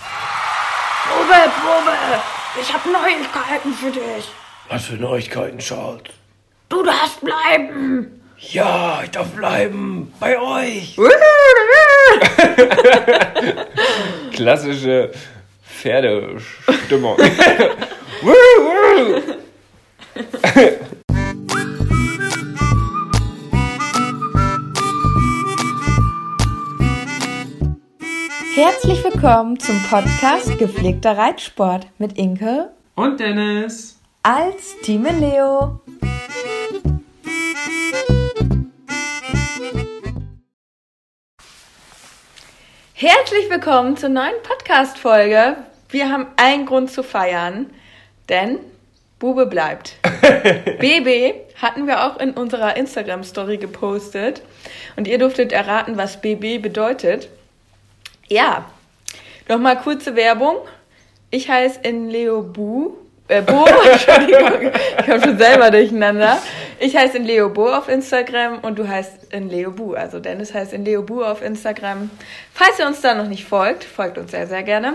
Probe, Probe! Ich habe Neuigkeiten für dich. Was für Neuigkeiten, Charles? Du darfst bleiben. Ja, ich darf bleiben. Bei euch. Klassische Pferdestimmung. Herzlich willkommen zum Podcast Gepflegter Reitsport mit Inke Und Dennis. als Team Leo. Herzlich willkommen zur neuen Podcast-Folge. Wir haben einen Grund zu feiern, denn Bube bleibt. BB hatten wir auch in unserer Instagram-Story gepostet und ihr durftet erraten, was BB bedeutet. Ja, nochmal kurze Werbung. Ich heiße in Leo Bu. Äh, Bo, Entschuldigung, ich komme schon selber durcheinander. Ich heiße in Leo Bo auf Instagram und du heißt in Leo Bu. Also Dennis heißt in Leo Bu auf Instagram. Falls ihr uns da noch nicht folgt, folgt uns sehr, sehr gerne.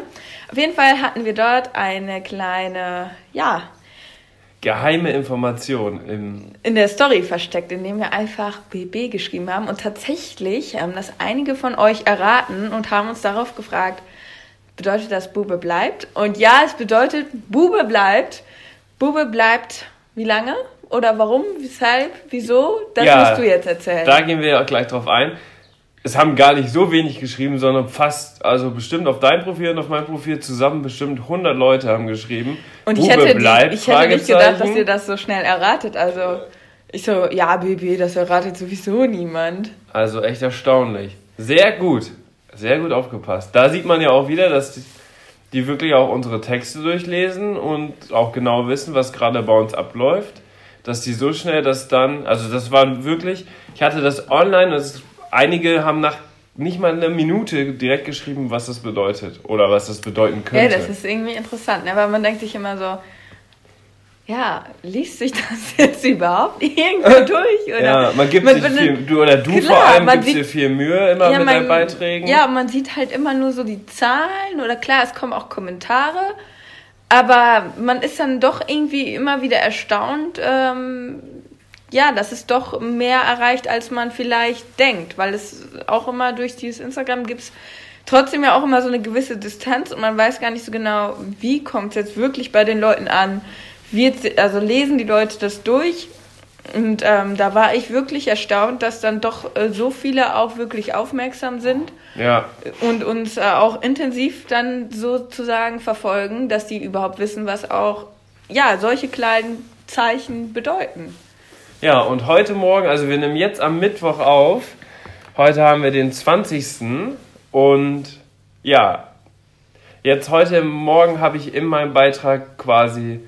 Auf jeden Fall hatten wir dort eine kleine, ja, Geheime Information im. in der Story versteckt, indem wir einfach BB geschrieben haben. Und tatsächlich haben das einige von euch erraten und haben uns darauf gefragt, bedeutet das Bube bleibt? Und ja, es bedeutet Bube bleibt. Bube bleibt wie lange? Oder warum? Weshalb? Wieso? Das Ja, musst du jetzt erzählen. Da gehen wir ja gleich drauf ein. Es haben gar nicht so wenig geschrieben, sondern fast, also bestimmt auf dein Profil und auf mein Profil zusammen bestimmt 100 Leute haben geschrieben. und ich Bube hätte, bleibt, ich hätte nicht gedacht, dass ihr das so schnell erratet. Also ich so, ja, BB, das erratet sowieso niemand. Also echt erstaunlich. Sehr gut. Sehr gut aufgepasst. Da sieht man ja auch wieder, dass die, die wirklich auch unsere Texte durchlesen und auch genau wissen, was gerade bei uns abläuft. Dass die so schnell das dann, also das war wirklich, ich hatte das online, das, einige haben nach nicht mal eine Minute direkt geschrieben, was das bedeutet oder was das bedeuten Ja, könnte. das ist irgendwie interessant, ne? weil man denkt sich immer so, ja, liest sich das jetzt überhaupt irgendwo durch? Oder ja, man gibt man sich viel, du oder du Klar, vor allem gibst sieht- dir viel Mühe immer mit man- deinen Beiträgen. Ja, man sieht halt immer nur so die Zahlen oder klar, es kommen auch Kommentare, aber man ist dann doch irgendwie immer wieder erstaunt, ähm, ja, dass es doch mehr erreicht, als man vielleicht denkt, weil es auch immer durch dieses Instagram gibt trotzdem ja auch immer so eine gewisse Distanz und man weiß gar nicht so genau, wie kommt es jetzt wirklich bei den Leuten an. Wird, also lesen die Leute das durch und ähm, da war ich wirklich erstaunt, dass dann doch äh, so viele auch wirklich aufmerksam sind ja. und uns äh, auch intensiv dann sozusagen verfolgen, dass die überhaupt wissen, was auch ja solche kleinen Zeichen bedeuten. Ja, und heute Morgen, also wir nehmen jetzt am Mittwoch auf. Heute haben wir den 20. Und ja, jetzt heute Morgen habe ich in meinem Beitrag quasi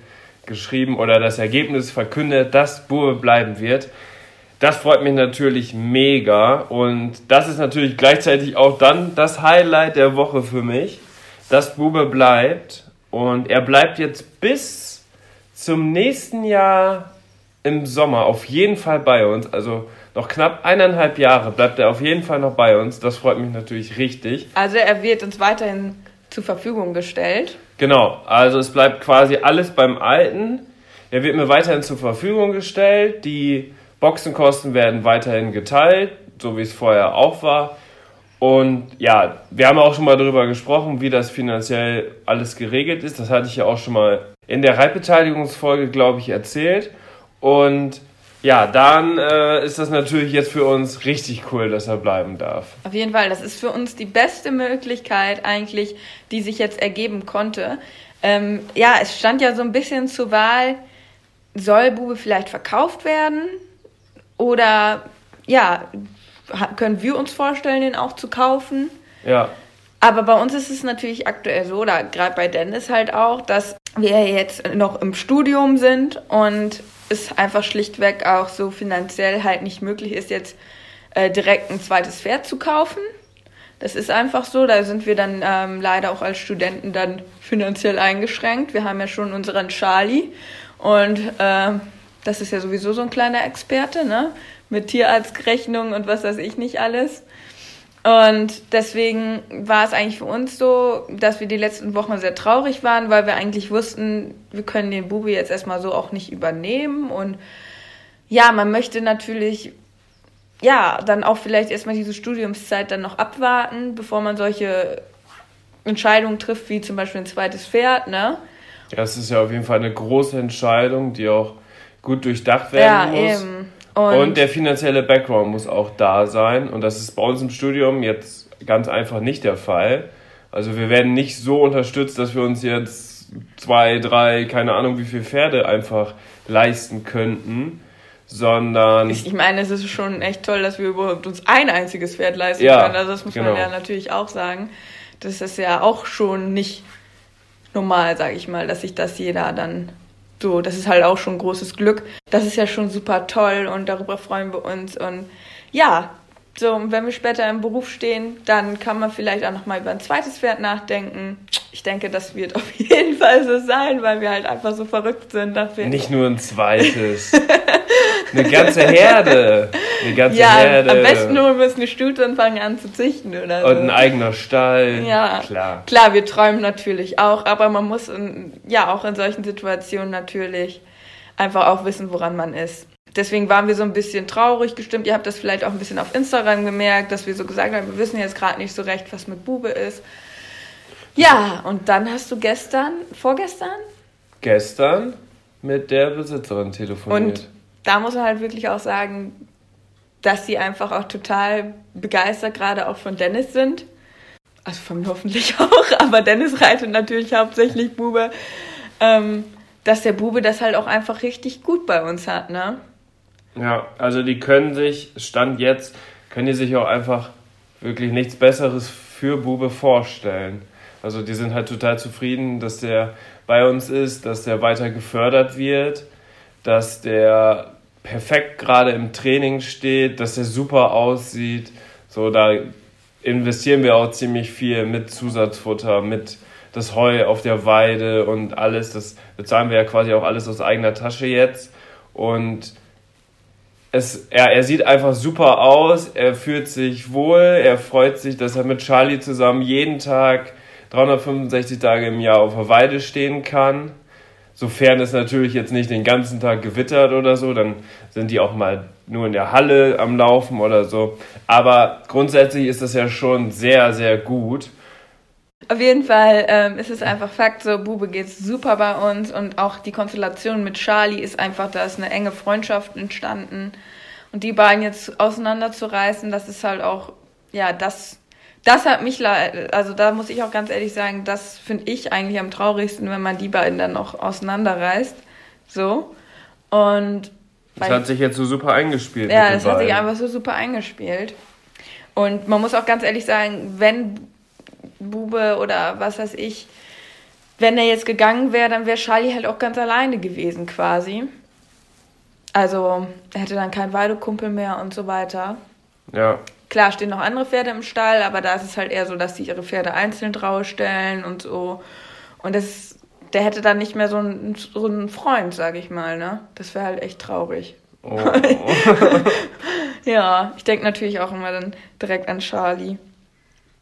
geschrieben oder das Ergebnis verkündet, dass Bube bleiben wird. Das freut mich natürlich mega und das ist natürlich gleichzeitig auch dann das Highlight der Woche für mich, dass Bube bleibt und er bleibt jetzt bis zum nächsten Jahr im Sommer auf jeden Fall bei uns. Also noch knapp eineinhalb Jahre bleibt er auf jeden Fall noch bei uns. Das freut mich natürlich richtig. Also er wird uns weiterhin zur Verfügung gestellt. Genau, also es bleibt quasi alles beim Alten. Er wird mir weiterhin zur Verfügung gestellt. Die Boxenkosten werden weiterhin geteilt, so wie es vorher auch war. Und ja, wir haben auch schon mal darüber gesprochen, wie das finanziell alles geregelt ist. Das hatte ich ja auch schon mal in der Reitbeteiligungsfolge, glaube ich, erzählt. Und ja, dann äh, ist das natürlich jetzt für uns richtig cool, dass er bleiben darf. Auf jeden Fall, das ist für uns die beste Möglichkeit eigentlich, die sich jetzt ergeben konnte. Ähm, ja, es stand ja so ein bisschen zur Wahl, soll Bube vielleicht verkauft werden oder ja, können wir uns vorstellen, den auch zu kaufen? Ja, Aber bei uns ist es natürlich aktuell so, oder gerade bei Dennis halt auch, dass wir jetzt noch im Studium sind und es einfach schlichtweg auch so finanziell halt nicht möglich ist, jetzt äh, direkt ein zweites Pferd zu kaufen. Das ist einfach so, da sind wir dann ähm, leider auch als Studenten dann finanziell eingeschränkt. Wir haben ja schon unseren Charlie und äh, das ist ja sowieso so ein kleiner Experte, ne? Mit Tierarztrechnung und was weiß ich nicht alles. Und deswegen war es eigentlich für uns so, dass wir die letzten Wochen sehr traurig waren, weil wir eigentlich wussten, wir können den Bubi jetzt erstmal so auch nicht übernehmen. Und ja, man möchte natürlich, ja, dann auch vielleicht erstmal diese Studiumszeit dann noch abwarten, bevor man solche Entscheidungen trifft, wie zum Beispiel ein zweites Pferd, ne? Ja, es ist ja auf jeden Fall eine große Entscheidung, die auch gut durchdacht werden ja, muss. eben. Und, Und, der finanzielle Background muss auch da sein. Und das ist bei uns im Studium jetzt ganz einfach nicht der Fall. Also wir werden nicht so unterstützt, dass wir uns jetzt zwei, drei, keine Ahnung wie viele Pferde einfach leisten könnten, sondern ich meine, es ist schon echt toll, dass wir überhaupt uns ein einziges Pferd leisten Ja, können. Also das muss genau. man ja natürlich auch sagen. Das ist ja auch schon nicht normal, sage ich mal, dass sich das jeder dann so, das ist halt auch schon großes Glück. Das ist ja schon super toll und darüber freuen wir uns. Und ja, so, und wenn wir später im Beruf stehen, dann kann man vielleicht auch nochmal über ein zweites Pferd nachdenken. Ich denke, das wird auf jeden Fall so sein, weil wir halt einfach so verrückt sind dafür. nicht nur ein zweites. eine ganze Herde. Eine ganze ja, Herde. am besten holen wir uns eine Stute und fangen an zu züchten oder so. Und ein eigener Stall. Ja, Klar. Klar, wir träumen natürlich auch, aber man muss in, ja auch in solchen Situationen natürlich einfach auch wissen, woran man ist. Deswegen waren wir so ein bisschen traurig gestimmt. Ihr habt das vielleicht auch ein bisschen auf Instagram gemerkt, dass wir so gesagt haben, wir wissen jetzt gerade nicht so recht, was mit Bube ist. Ja, und dann hast du gestern, vorgestern, Gestern mit der Besitzerin telefoniert. und da muss man halt wirklich auch sagen, dass sie einfach auch total begeistert gerade auch von Dennis sind. Also von mir hoffentlich auch, aber Dennis reitet natürlich hauptsächlich Bube. Ähm, dass der Bube das halt auch einfach richtig gut bei uns hat, ne? Ja, also die können sich, Stand jetzt, können die sich auch einfach wirklich nichts Besseres für Bube vorstellen. Also die sind halt total zufrieden, dass der bei uns ist, dass der weiter gefördert wird, dass der perfekt gerade im Training steht, dass der super aussieht. So, da investieren wir auch ziemlich viel mit Zusatzfutter, mit das Heu auf der Weide und alles. Das bezahlen wir ja quasi auch alles aus eigener Tasche jetzt. Und es, er, er sieht einfach super aus, er fühlt sich wohl, er freut sich, dass er mit Charlie zusammen jeden Tag 365 Tage im Jahr auf der Weide stehen kann. Sofern es natürlich jetzt nicht den ganzen Tag gewittert oder so, dann sind die auch mal nur in der Halle am Laufen oder so. Aber grundsätzlich ist das ja schon sehr, sehr gut. Auf jeden Fall ähm, ist es einfach Fakt, so Bube geht's super bei uns und auch die Konstellation mit Charlie ist einfach, da ist eine enge Freundschaft entstanden und die beiden jetzt auseinanderzureißen, das ist halt auch, ja, das, das hat mich, also da muss ich auch ganz ehrlich sagen, das finde ich eigentlich am traurigsten, wenn man die beiden dann noch auseinanderreißt, so und Das hat sich jetzt so super eingespielt. ja, das den hat sich beiden. einfach so super eingespielt. Und man muss auch ganz ehrlich sagen, wenn Bube oder was weiß ich, wenn er jetzt gegangen wäre, dann wäre Charlie halt auch ganz alleine gewesen quasi. Also er hätte dann keinen Weidekumpel mehr und so weiter. Ja, Klar stehen noch andere Pferde im Stall, aber da ist es halt eher so, dass sie ihre Pferde einzeln draufstellen und so. Und das, der hätte dann nicht mehr so einen, so einen Freund, sag ich mal, ne? Das wäre halt echt traurig. oh. Ja, ich denke natürlich auch immer dann direkt an Charlie.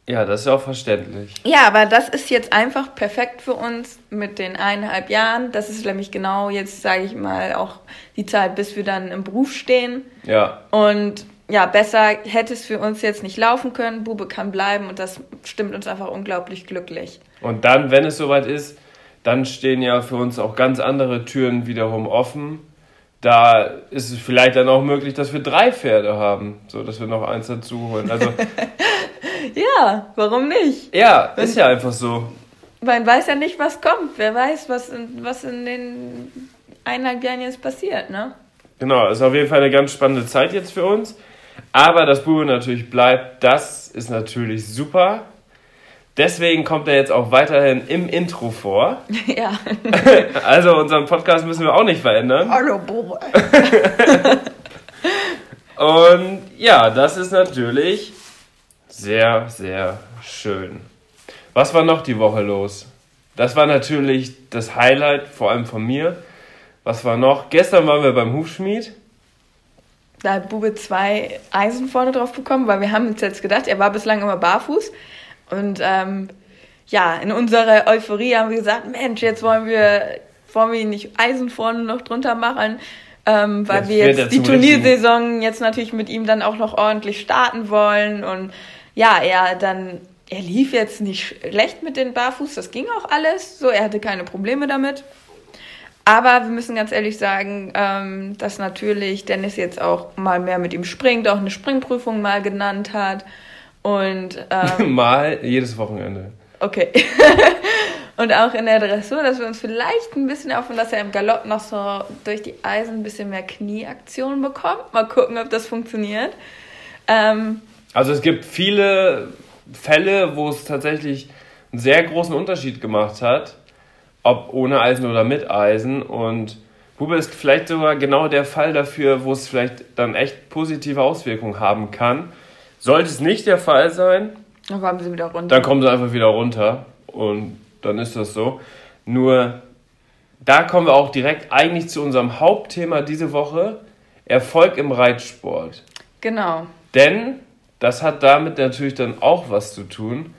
Ja, das ist auch verständlich. Ja, aber das ist jetzt einfach perfekt für uns mit den eineinhalb Jahren. Das ist nämlich genau jetzt, sage ich mal, auch die Zeit, bis wir dann im Beruf stehen. Ja, Und ja, besser hätte es für uns jetzt nicht laufen können. Bube kann bleiben und das stimmt uns einfach unglaublich glücklich. Und dann, wenn es soweit ist, dann stehen ja für uns auch ganz andere Türen wiederum offen. Da ist es vielleicht dann auch möglich, dass wir drei Pferde haben, so dass wir noch eins dazu holen. Also Ja, warum nicht? ja, ist ja einfach so. Man weiß ja nicht, was kommt. Wer weiß, was in, was in den eineinhalb Jahren jetzt passiert, ne? Genau, ist auf jeden Fall eine ganz spannende Zeit jetzt für uns. Aber dass Bube natürlich bleibt, das ist natürlich super. Deswegen kommt er jetzt auch weiterhin im Intro vor. ja. Also unseren Podcast müssen wir auch nicht verändern. Hallo, Bube. Und ja, das ist natürlich sehr, sehr schön. Was war noch die Woche los? Das war natürlich das Highlight, vor allem von mir. Was war noch? Gestern waren wir beim Hufschmied. Da hat Bube zwei Eisen vorne drauf bekommen, weil wir haben uns jetzt gedacht, er war bislang immer barfuß. Und ähm, ja, in unserer Euphorie haben wir gesagt, Mensch, jetzt wollen wir, wollen wir nicht Eisen vorne noch drunter machen, ähm, weil Jetzt wir jetzt die Turniersaison jetzt natürlich mit ihm dann auch noch ordentlich starten wollen. Und ja, er dann, er lief jetzt nicht schlecht mit den Barfuß, das ging auch alles. So, er hatte keine Probleme damit. Aber wir müssen ganz ehrlich sagen, ähm, dass natürlich Dennis jetzt auch mal mehr mit ihm springt, auch eine Springprüfung mal genannt hat. Und ähm, Mal jedes Wochenende. okay. Und auch in der Dressur, dass wir uns vielleicht ein bisschen hoffen, dass er im Galopp noch so durch die Eisen ein bisschen mehr Knieaktion bekommt. Mal gucken, ob das funktioniert. Ähm, Also es gibt viele Fälle, wo es tatsächlich einen sehr großen Unterschied gemacht hat, ob ohne Eisen oder mit Eisen. Und Bube ist vielleicht sogar genau der Fall dafür, wo es vielleicht dann echt positive Auswirkungen haben kann. Sollte es nicht der Fall sein, dann kommen sie wieder runter. dann kommen sie einfach wieder runter und dann ist das so. Nur da kommen wir auch direkt eigentlich zu unserem Hauptthema diese Woche, Erfolg im Reitsport. Genau. Denn das hat damit natürlich dann auch was zu tun.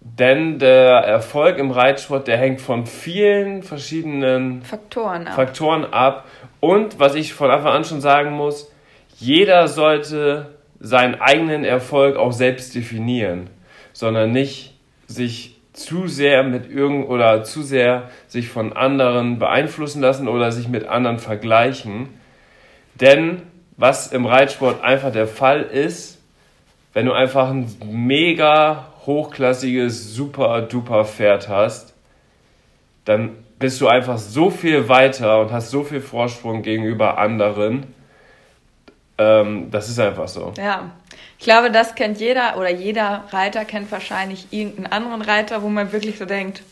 Denn der Erfolg im Reitsport, der hängt von vielen verschiedenen Faktoren ab. Faktoren ab. Und was ich von Anfang an schon sagen muss, jeder sollte seinen eigenen Erfolg auch selbst definieren, sondern nicht sich zu sehr mit irgend oder zu sehr sich von anderen beeinflussen lassen oder sich mit anderen vergleichen. Denn was im Reitsport einfach der Fall ist, wenn du einfach ein mega hochklassiges, super duper Pferd hast, dann bist du einfach so viel weiter und hast so viel Vorsprung gegenüber anderen. Ähm, das ist einfach so. Ja, ich glaube, das kennt jeder oder jeder Reiter kennt wahrscheinlich irgendeinen anderen Reiter, wo man wirklich so denkt,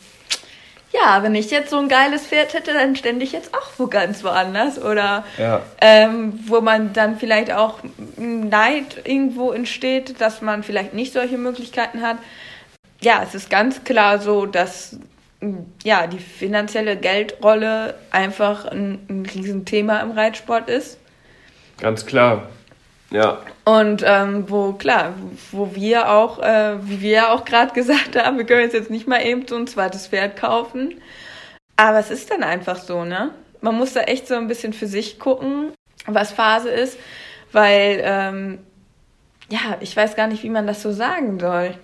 ja, wenn ich jetzt so ein geiles Pferd hätte, dann stände ich jetzt auch wo ganz woanders. Oder Ja. ähm, wo man dann vielleicht auch Neid irgendwo entsteht, dass man vielleicht nicht solche Möglichkeiten hat. Ja, es ist ganz klar so, dass ja, die finanzielle Geldrolle einfach ein, ein Riesenthema im Reitsport ist. Ganz klar. Ja. Und ähm, wo, klar, wo wir auch, äh, wie wir ja auch gerade gesagt haben, wir können uns jetzt nicht mal eben so ein zweites Pferd kaufen. Aber es ist dann einfach so, ne? Man muss da echt so ein bisschen für sich gucken, was Phase ist, weil, ähm, ja, ich weiß gar nicht, wie man das so sagen soll.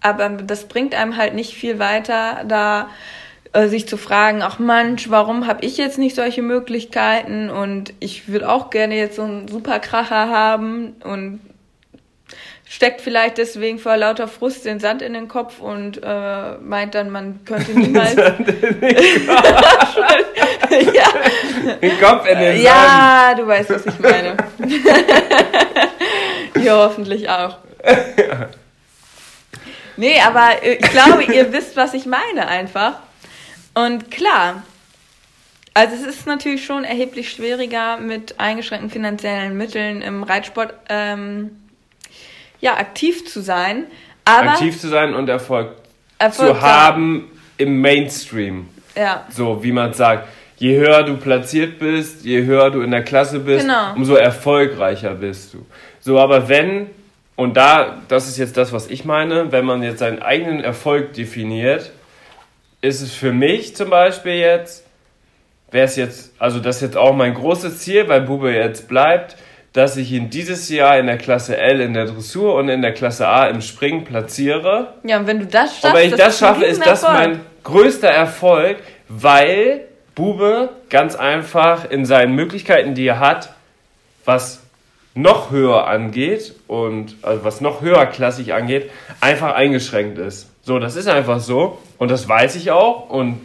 Aber das bringt einem halt nicht viel weiter, da äh, sich zu fragen, ach Mensch, warum habe ich jetzt nicht solche Möglichkeiten und ich würde auch gerne jetzt so einen Superkracher haben und steckt vielleicht deswegen vor lauter Frust den Sand in den Kopf und äh, meint dann, man könnte niemals. ja, Den Kopf in den Sand. ja, du weißt, was ich meine. Ihr hoffentlich auch. Nee, aber äh, ich glaube, ihr wisst, was ich meine einfach. Und klar, also es ist natürlich schon erheblich schwieriger, mit eingeschränkten finanziellen Mitteln im Reitsport ähm, ja, aktiv zu sein. Aber Aktiv zu sein und Erfolg, Erfolg zu haben im Mainstream. Ja, So, wie man sagt. Je höher du platziert bist, je höher du in der Klasse bist, Genau. umso erfolgreicher bist du. So, aber wenn, und da, das ist jetzt das, was ich meine, wenn man jetzt seinen eigenen Erfolg definiert, ist es für mich zum Beispiel jetzt, wäre es jetzt, also das ist jetzt auch mein großes Ziel, weil Bube jetzt bleibt, dass ich ihn dieses Jahr in der Klasse L in der Dressur und in der Klasse A im Springen platziere. ja, und wenn du das schaffst, Und wenn ich das ein schaffe, ist das mein größter Erfolg, weil Bube ganz einfach in seinen Möglichkeiten, die er hat, was noch höher angeht und also was noch höherklassig angeht, einfach eingeschränkt ist. So, das ist einfach so und das weiß ich auch und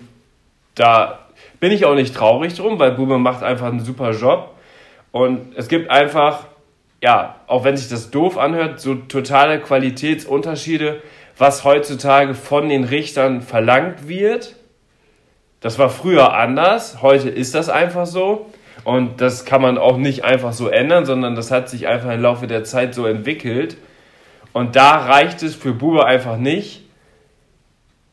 da bin ich auch nicht traurig drum, weil Bube macht einfach einen super Job und es gibt einfach, ja, auch wenn sich das doof anhört, so totale Qualitätsunterschiede, was heutzutage von den Richtern verlangt wird. Das war früher anders, heute ist das einfach so. Und das kann man auch nicht einfach so ändern, sondern das hat sich einfach im Laufe der Zeit so entwickelt. Und da reicht es für Bube einfach nicht,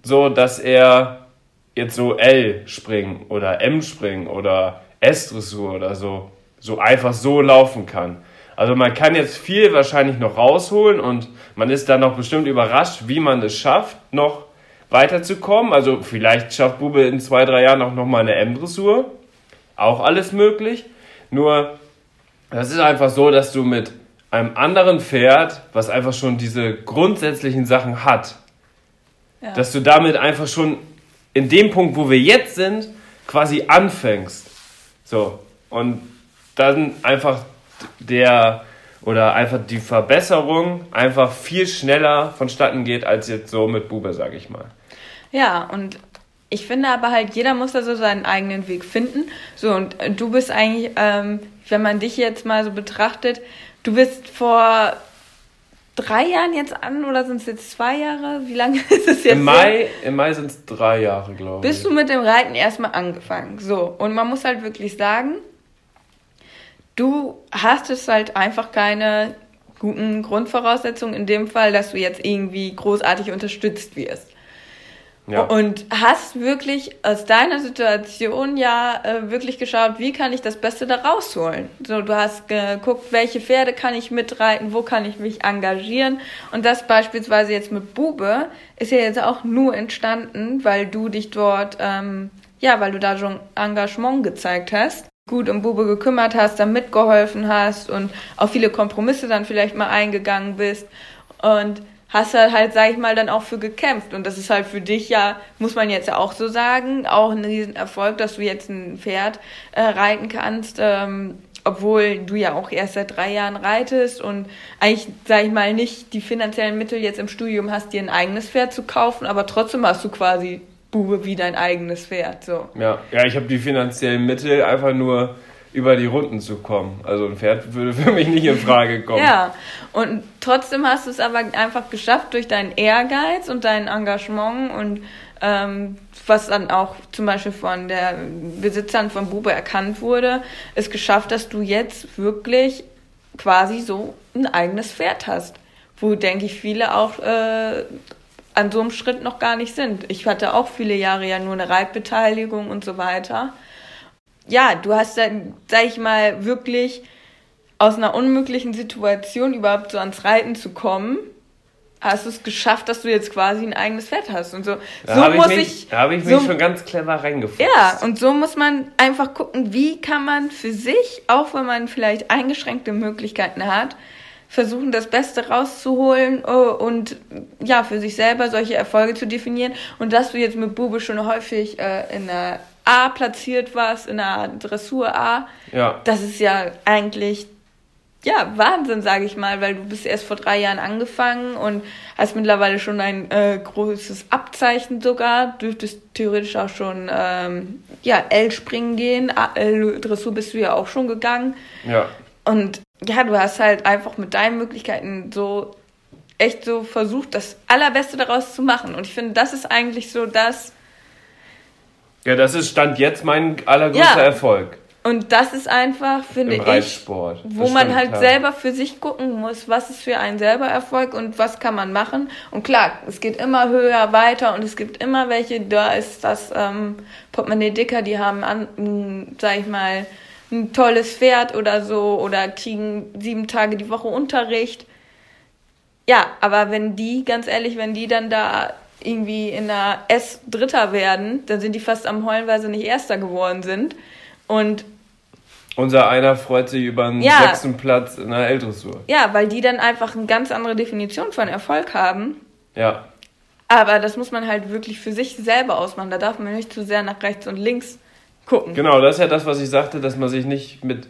so dass er jetzt so L springen oder M springen oder S-Dressur oder so, so einfach so laufen kann. Also man kann jetzt viel wahrscheinlich noch rausholen und man ist dann noch bestimmt überrascht, wie man es schafft, noch weiterzukommen. Also vielleicht schafft Bube in zwei, drei Jahren auch nochmal eine M-Dressur. Auch alles möglich. Nur, das ist einfach so, dass du mit einem anderen Pferd, was einfach schon diese grundsätzlichen Sachen hat, Ja. dass du damit einfach schon in dem Punkt, wo wir jetzt sind, quasi anfängst. So. Und dann einfach der oder einfach die Verbesserung einfach viel schneller vonstatten geht als jetzt so mit Bube, sag ich mal. Ja, und ich finde aber halt, jeder muss da so seinen eigenen Weg finden. So, und du bist eigentlich, ähm, wenn man dich jetzt mal so betrachtet, du bist vor drei Jahren jetzt an oder sind es jetzt zwei Jahre? Wie lange ist es jetzt? Im Mai, im Mai sind es drei Jahre, glaube ich. bist du mit dem Reiten erstmal angefangen. So, und man muss halt wirklich sagen, du hast es halt einfach keine guten Grundvoraussetzungen in dem Fall, dass du jetzt irgendwie großartig unterstützt wirst. Ja. Und hast wirklich aus deiner Situation ja äh, wirklich geschaut, wie kann ich das Beste da rausholen. So, du hast geguckt, welche Pferde kann ich mitreiten, wo kann ich mich engagieren. Und das beispielsweise jetzt mit Bube ist ja jetzt auch nur entstanden, weil du dich dort, ähm, ja, weil du da schon Engagement gezeigt hast gut um Bube gekümmert hast, da mitgeholfen hast und auch viele Kompromisse dann vielleicht mal eingegangen bist und hast da halt, sag ich mal, dann auch für gekämpft. Und das ist halt für dich ja, muss man jetzt ja auch so sagen, auch ein Riesenerfolg, dass du jetzt ein Pferd äh, reiten kannst, ähm, obwohl du ja auch erst seit drei Jahren reitest und eigentlich, sag ich mal, nicht die finanziellen Mittel jetzt im Studium hast, dir ein eigenes Pferd zu kaufen, aber trotzdem hast du quasi Bube wie dein eigenes Pferd. So. Ja, ja ich habe die finanziellen Mittel, einfach nur über die Runden zu kommen. Also ein Pferd würde für mich nicht in Frage kommen. Ja, und trotzdem hast du es aber einfach geschafft durch deinen Ehrgeiz und dein Engagement und ähm, was dann auch zum Beispiel von der Besitzern von Bube erkannt wurde, ist geschafft, dass du jetzt wirklich quasi so ein eigenes Pferd hast. Wo, denke ich, viele auch äh, an so einem Schritt noch gar nicht sind. Ich hatte auch viele Jahre ja nur eine Reitbeteiligung und so weiter. Ja, du hast dann, sag ich mal, wirklich aus einer unmöglichen Situation überhaupt so ans Reiten zu kommen, hast du es geschafft, dass du jetzt quasi ein eigenes Pferd hast. Und so, Da so habe ich muss mich, ich. da hab ich so, mich schon ganz clever reingefuchst. ja, und so muss man einfach gucken, wie kann man für sich, auch wenn man vielleicht eingeschränkte Möglichkeiten hat, versuchen, das Beste rauszuholen äh, und ja, für sich selber solche Erfolge zu definieren. Und dass du jetzt mit Bube schon häufig äh, in der A platziert warst, in der Dressur A, Ja. das ist ja eigentlich ja Wahnsinn, sage ich mal, weil du bist erst vor drei Jahren angefangen und hast mittlerweile schon ein äh, großes Abzeichen sogar, dürftest theoretisch auch schon ähm, ja L springen gehen, A- L Dressur bist du ja auch schon gegangen Ja. und ja, du hast halt einfach mit deinen Möglichkeiten so echt so versucht, das Allerbeste daraus zu machen und ich finde, das ist eigentlich so das Ja, das ist Stand jetzt mein allergrößter Ja. Erfolg und das ist einfach, finde im ich, Reitsport. wo Das man halt klar. selber für sich gucken muss, was ist für einen selber Erfolg und was kann man machen. Und klar, es geht immer höher, weiter und es gibt immer welche, da ist das ähm, Portemonnaie dicker, die haben, an, mh, sag ich mal, ein tolles Pferd oder so oder kriegen sieben Tage die Woche Unterricht. Ja, aber wenn die, ganz ehrlich, wenn die dann da irgendwie in der S Dritter werden, dann sind die fast am Heulen, weil sie nicht Erster geworden sind. Und Unser einer freut sich über einen Ja. sechsten Platz in der L-Dressur. Ja, weil die dann einfach eine ganz andere Definition von Erfolg haben. Ja. Aber das muss man halt wirklich für sich selber ausmachen. Da darf man nicht zu sehr nach rechts und links gucken. Genau, das ist ja das, was ich sagte, dass man sich nicht mit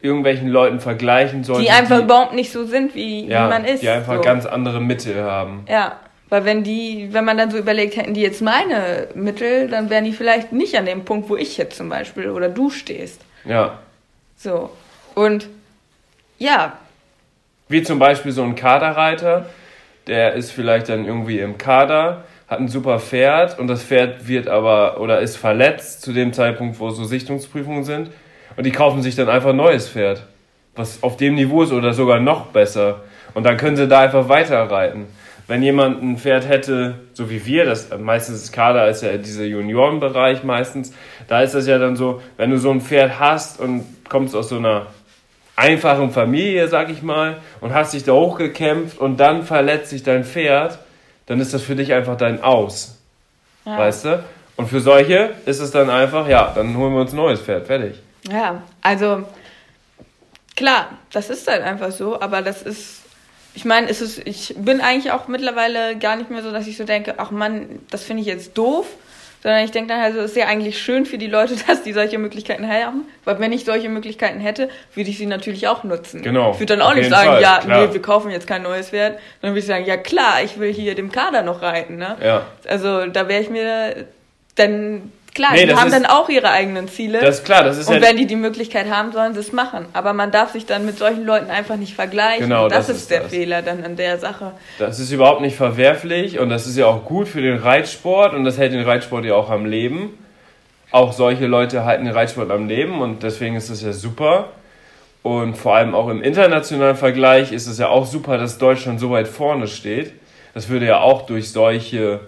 irgendwelchen Leuten vergleichen sollte. die einfach überhaupt nicht so sind, wie, ja, wie man ist. Die einfach so. ganz andere Mittel haben. Ja, weil wenn die, wenn man dann so überlegt, hätten die jetzt meine Mittel, dann wären die vielleicht nicht an dem Punkt, wo ich jetzt zum Beispiel oder du stehst. Ja. So. Und ja, Wie zum Beispiel so ein Kaderreiter, der ist vielleicht dann irgendwie im Kader, hat ein super Pferd und das Pferd wird aber oder ist verletzt zu dem Zeitpunkt, wo so Sichtungsprüfungen sind und die kaufen sich dann einfach ein neues Pferd, was auf dem Niveau ist oder sogar noch besser und dann können sie da einfach weiter reiten. Wenn jemand ein Pferd hätte, so wie wir, das meistens ist Kader ist ja dieser Juniorenbereich meistens, da ist das ja dann so, wenn du so ein Pferd hast und kommst aus so einer einfachen Familie, sag ich mal, und hast dich da hochgekämpft und dann verletzt sich dein Pferd, dann ist das für dich einfach dein Aus. Ja. Weißt du? Und für solche ist es dann einfach, ja, dann holen wir uns ein neues Pferd, fertig. Ja, also klar, das ist halt einfach so, aber das ist, ich meine, es ist, ich bin eigentlich auch mittlerweile gar nicht mehr so, dass ich so denke, ach Mann, das finde ich jetzt doof, sondern ich denke dann halt, so, es ist ja eigentlich schön für die Leute, dass die solche Möglichkeiten haben, weil wenn ich solche Möglichkeiten hätte, würde ich sie natürlich auch nutzen. Genau, Ich würde dann auch nicht sagen, Fall, ja, klar. nee, wir kaufen jetzt kein neues Pferd, dann würde ich sagen, ja klar, ich will hier dem Kader noch reiten, ne? Ja. Also da wäre ich mir dann klar, Nee, die haben ist- dann auch ihre eigenen Ziele. Das ist klar, das ist und ja. wenn die die Möglichkeit haben, sollen sie es machen. Aber man darf sich dann mit solchen Leuten einfach nicht vergleichen. Genau, das, das ist ist der das. Fehler dann an der Sache. Das ist überhaupt nicht verwerflich und das ist ja auch gut für den Reitsport und das hält den Reitsport ja auch am Leben. Auch solche Leute halten den Reitsport am Leben und deswegen ist das ja super. Und vor allem auch im internationalen Vergleich ist es ja auch super, dass Deutschland so weit vorne steht. Das würde ja auch durch solche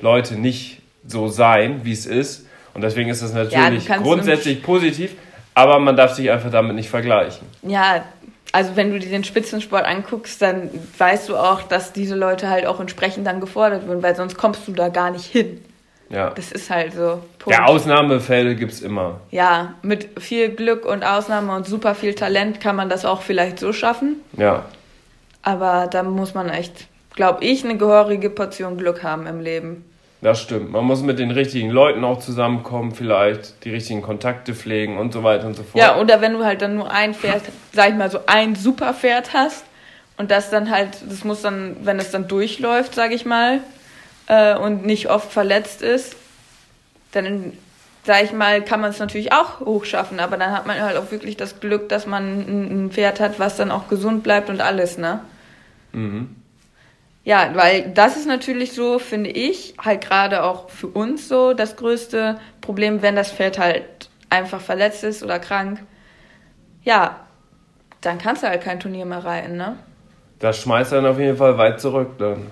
Leute nicht so sein, wie es ist. Und deswegen ist das natürlich kannst grundsätzlich positiv, aber man darf sich einfach damit nicht vergleichen. Ja, also wenn du dir den Spitzensport anguckst, dann weißt du auch, dass diese Leute halt auch entsprechend dann gefordert würden, weil sonst kommst du da gar nicht hin. Ja. Das ist halt so. Punkt. Ja, Ausnahmefälle gibt's immer. Ja, mit viel Glück und Ausnahme und super viel Talent kann man das auch vielleicht so schaffen. Ja. Aber da muss man echt, glaube ich, eine gehörige Portion Glück haben im Leben. Das stimmt. Man muss mit den richtigen Leuten auch zusammenkommen, vielleicht die richtigen Kontakte pflegen und so weiter und so fort. Ja, oder wenn du halt dann nur ein Pferd, sag ich mal so ein super Pferd hast und das dann halt, das muss dann, wenn es dann durchläuft, sag ich mal, äh, und nicht oft verletzt ist, dann, sag ich mal, kann man es natürlich auch hochschaffen, aber dann hat man halt auch wirklich das Glück, dass man ein ein Pferd hat, was dann auch gesund bleibt und alles, ne? Mhm. Ja, weil das ist natürlich so, finde ich, halt gerade auch für uns so das größte Problem, wenn das Pferd halt einfach verletzt ist oder krank. Ja, dann kannst du halt kein Turnier mehr reiten, ne? Das schmeißt dann auf jeden Fall weit zurück dann.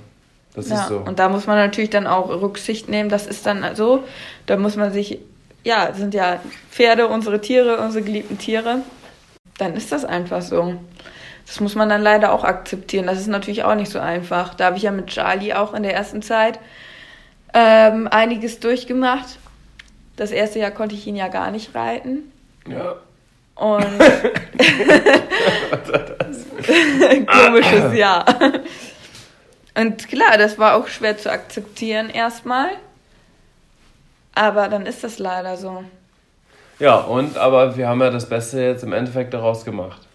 Das ja. ist so. Und da muss man natürlich dann auch Rücksicht nehmen. Das ist dann so. Da muss man sich, ja, sind ja Pferde, unsere Tiere, unsere geliebten Tiere. Dann ist das einfach so. Das muss man dann leider auch akzeptieren. Das ist natürlich auch nicht so einfach. Da habe ich ja mit Charlie auch in der ersten Zeit ähm, einiges durchgemacht. Das erste Jahr konnte ich ihn ja gar nicht reiten. ja. Und komisches Jahr. Und klar, das war auch schwer zu akzeptieren erstmal. Aber dann ist das leider so. ja, und aber wir haben ja das Beste jetzt im Endeffekt daraus gemacht.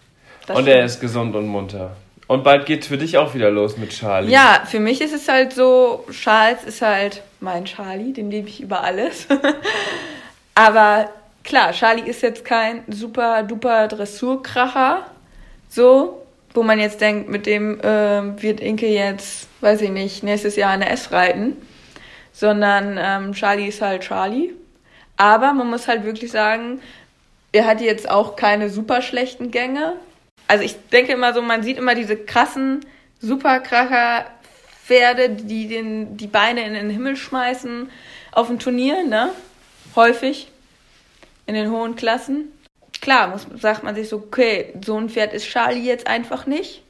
Das und er ist gesund und munter. Und bald geht's für dich auch wieder los mit Charlie. Ja, für mich ist es halt so, Charles ist halt mein Charlie, den liebe ich über alles. Aber klar, Charlie ist jetzt kein super duper Dressurkracher, so, wo man jetzt denkt, mit dem ähm, wird Inke jetzt, weiß ich nicht, nächstes Jahr eine S reiten, sondern ähm, Charlie ist halt Charlie. Aber man muss halt wirklich sagen, er hat jetzt auch keine super schlechten Gänge. Also ich denke immer so, man sieht immer diese krassen Superkracher Pferde, die den, die Beine in den Himmel schmeißen auf dem Turnier, ne? Häufig in den hohen Klassen. Klar, muss, sagt man sich so, okay, so ein Pferd ist Charlie jetzt einfach nicht.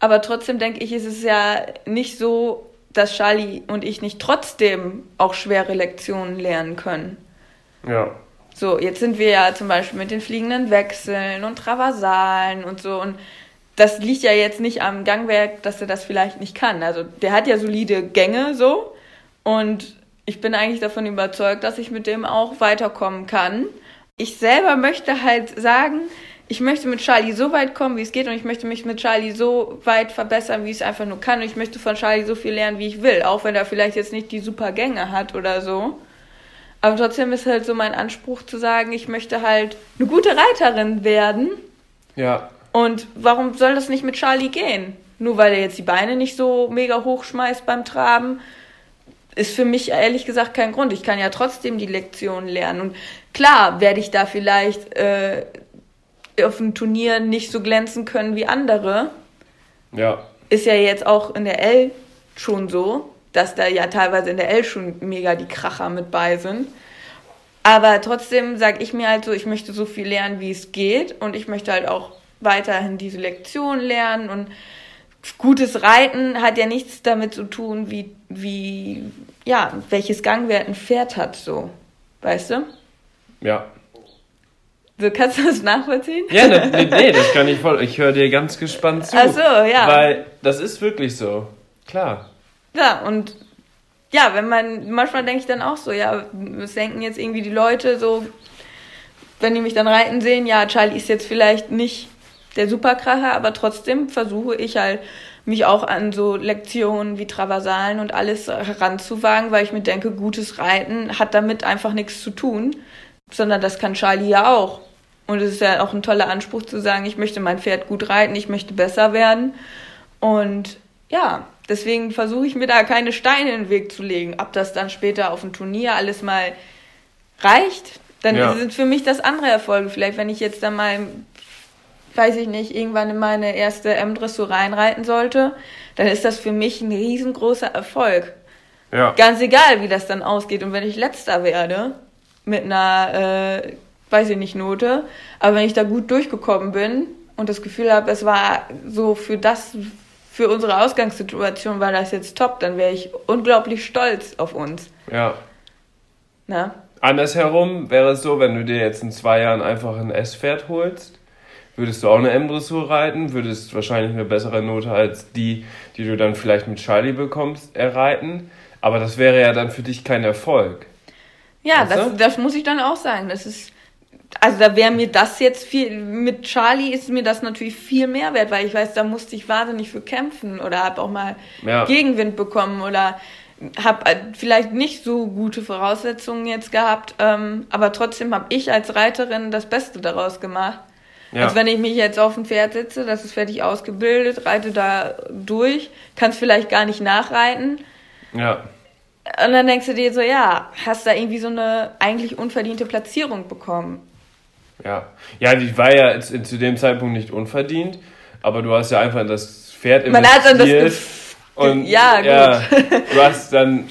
Aber trotzdem denke ich, ist es ja nicht so, dass Charlie und ich nicht trotzdem auch schwere Lektionen lernen können. Ja. So, jetzt sind wir ja zum Beispiel mit den fliegenden Wechseln und Traversalen und so. Und das liegt ja jetzt nicht am Gangwerk, dass er das vielleicht nicht kann. Also der hat ja solide Gänge so. Und ich bin eigentlich davon überzeugt, dass ich mit dem auch weiterkommen kann. Ich selber möchte halt sagen, ich möchte mit Charlie so weit kommen, wie es geht. Und ich möchte mich mit Charlie so weit verbessern, wie ich es einfach nur kann. Und ich möchte von Charlie so viel lernen, wie ich will. Auch wenn er vielleicht jetzt nicht die super Gänge hat oder so. Aber trotzdem ist halt so mein Anspruch zu sagen, ich möchte halt eine gute Reiterin werden. Ja. Und warum soll das nicht mit Charlie gehen? nur weil er jetzt die Beine nicht so mega hoch schmeißt beim Traben, ist für mich ehrlich gesagt kein Grund. Ich kann ja trotzdem die Lektion lernen. Und klar werde ich da vielleicht äh, auf dem Turnier nicht so glänzen können wie andere. Ja. Ist ja jetzt auch in der L schon so, dass da ja teilweise in der L schon mega die Kracher mit bei sind. Aber trotzdem sage ich mir halt so, ich möchte so viel lernen, wie es geht. Und ich möchte halt auch weiterhin diese Lektion lernen. Und gutes Reiten hat ja nichts damit zu tun, wie, wie, ja, welches Gangwert ein Pferd hat, so. Weißt du? Ja. So, kannst du das nachvollziehen? Ja, ne, nee, nee, das kann ich voll. Ich höre dir ganz gespannt zu. Ach so, ja. Weil das ist wirklich so. Klar. Ja, und ja, wenn man, manchmal denke ich dann auch so, ja, was denken jetzt irgendwie die Leute so, wenn die mich dann reiten sehen, ja, Charlie ist jetzt vielleicht nicht der Superkracher, aber trotzdem versuche ich halt, mich auch an so Lektionen wie Traversalen und alles heranzuwagen, weil ich mir denke, gutes Reiten hat damit einfach nichts zu tun, sondern das kann Charlie ja auch. Und es ist ja auch ein toller Anspruch zu sagen, ich möchte mein Pferd gut reiten, ich möchte besser werden. Und ja, deswegen versuche ich mir da keine Steine in den Weg zu legen. Ob das dann später auf dem Turnier alles mal reicht, dann Ja. sind für mich das andere Erfolge. Vielleicht, wenn ich jetzt dann mal, weiß ich nicht, irgendwann in meine erste M-Dressur reinreiten sollte, dann ist das für mich ein riesengroßer Erfolg. Ja. Ganz egal, wie das dann ausgeht. Und wenn ich letzter werde, mit einer, äh, weiß ich nicht, Note, aber wenn ich da gut durchgekommen bin und das Gefühl habe, es war so für das, für unsere Ausgangssituation war das jetzt top, dann wäre ich unglaublich stolz auf uns. Ja. Ne? Andersherum wäre es so, wenn du dir jetzt in zwei Jahren einfach ein S-Pferd holst, würdest du auch eine M-Dressur reiten, würdest wahrscheinlich eine bessere Note als die, die du dann vielleicht mit Charlie bekommst, erreiten. Aber das wäre ja dann für dich kein Erfolg. Ja, Weißt das, das muss ich dann auch sagen. Das ist, also da wäre mir das jetzt viel, mit Charlie ist mir das natürlich viel mehr wert, weil ich weiß, da musste ich wahnsinnig für kämpfen oder habe auch mal Ja. Gegenwind bekommen oder habe vielleicht nicht so gute Voraussetzungen jetzt gehabt, ähm, aber trotzdem habe ich als Reiterin das Beste daraus gemacht. Ja. Als wenn ich mich jetzt auf ein Pferd setze, das ist fertig ausgebildet, reite da durch, kann es vielleicht gar nicht nachreiten. Ja. Und dann denkst du dir so, ja, hast da irgendwie so eine eigentlich unverdiente Platzierung bekommen. Ja. Ja, die war ja zu zu dem Zeitpunkt nicht unverdient, aber du hast ja einfach in das Pferd investiert. Man hat dann das Gef- und Ja, gut. du hast dann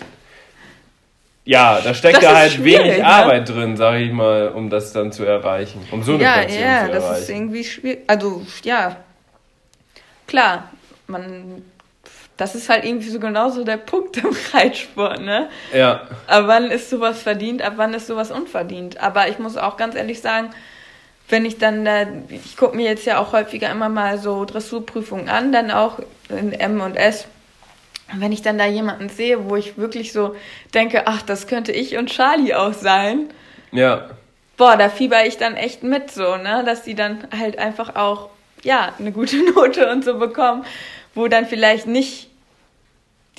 ja, da steckt Das da ist halt wenig ne? Arbeit drin, sag ich mal, um das dann zu erreichen, um so eine ja, Platzierung ja, zu das erreichen. ist irgendwie schwierig. Also, ja, klar, man, das ist halt irgendwie so genauso der Punkt im Reitsport, ne? ja, Ab wann ist sowas verdient, ab wann ist sowas unverdient? Aber ich muss auch ganz ehrlich sagen, wenn ich dann, da, ich gucke mir jetzt ja auch häufiger immer mal so Dressurprüfungen an, dann auch in M und S. Und wenn ich dann da jemanden sehe, wo ich wirklich so denke, ach, das könnte ich und Charlie auch sein, ja, boah, da fieber ich dann echt mit so, ne, dass die dann halt einfach auch, ja, eine gute Note und so bekommen, wo dann vielleicht nicht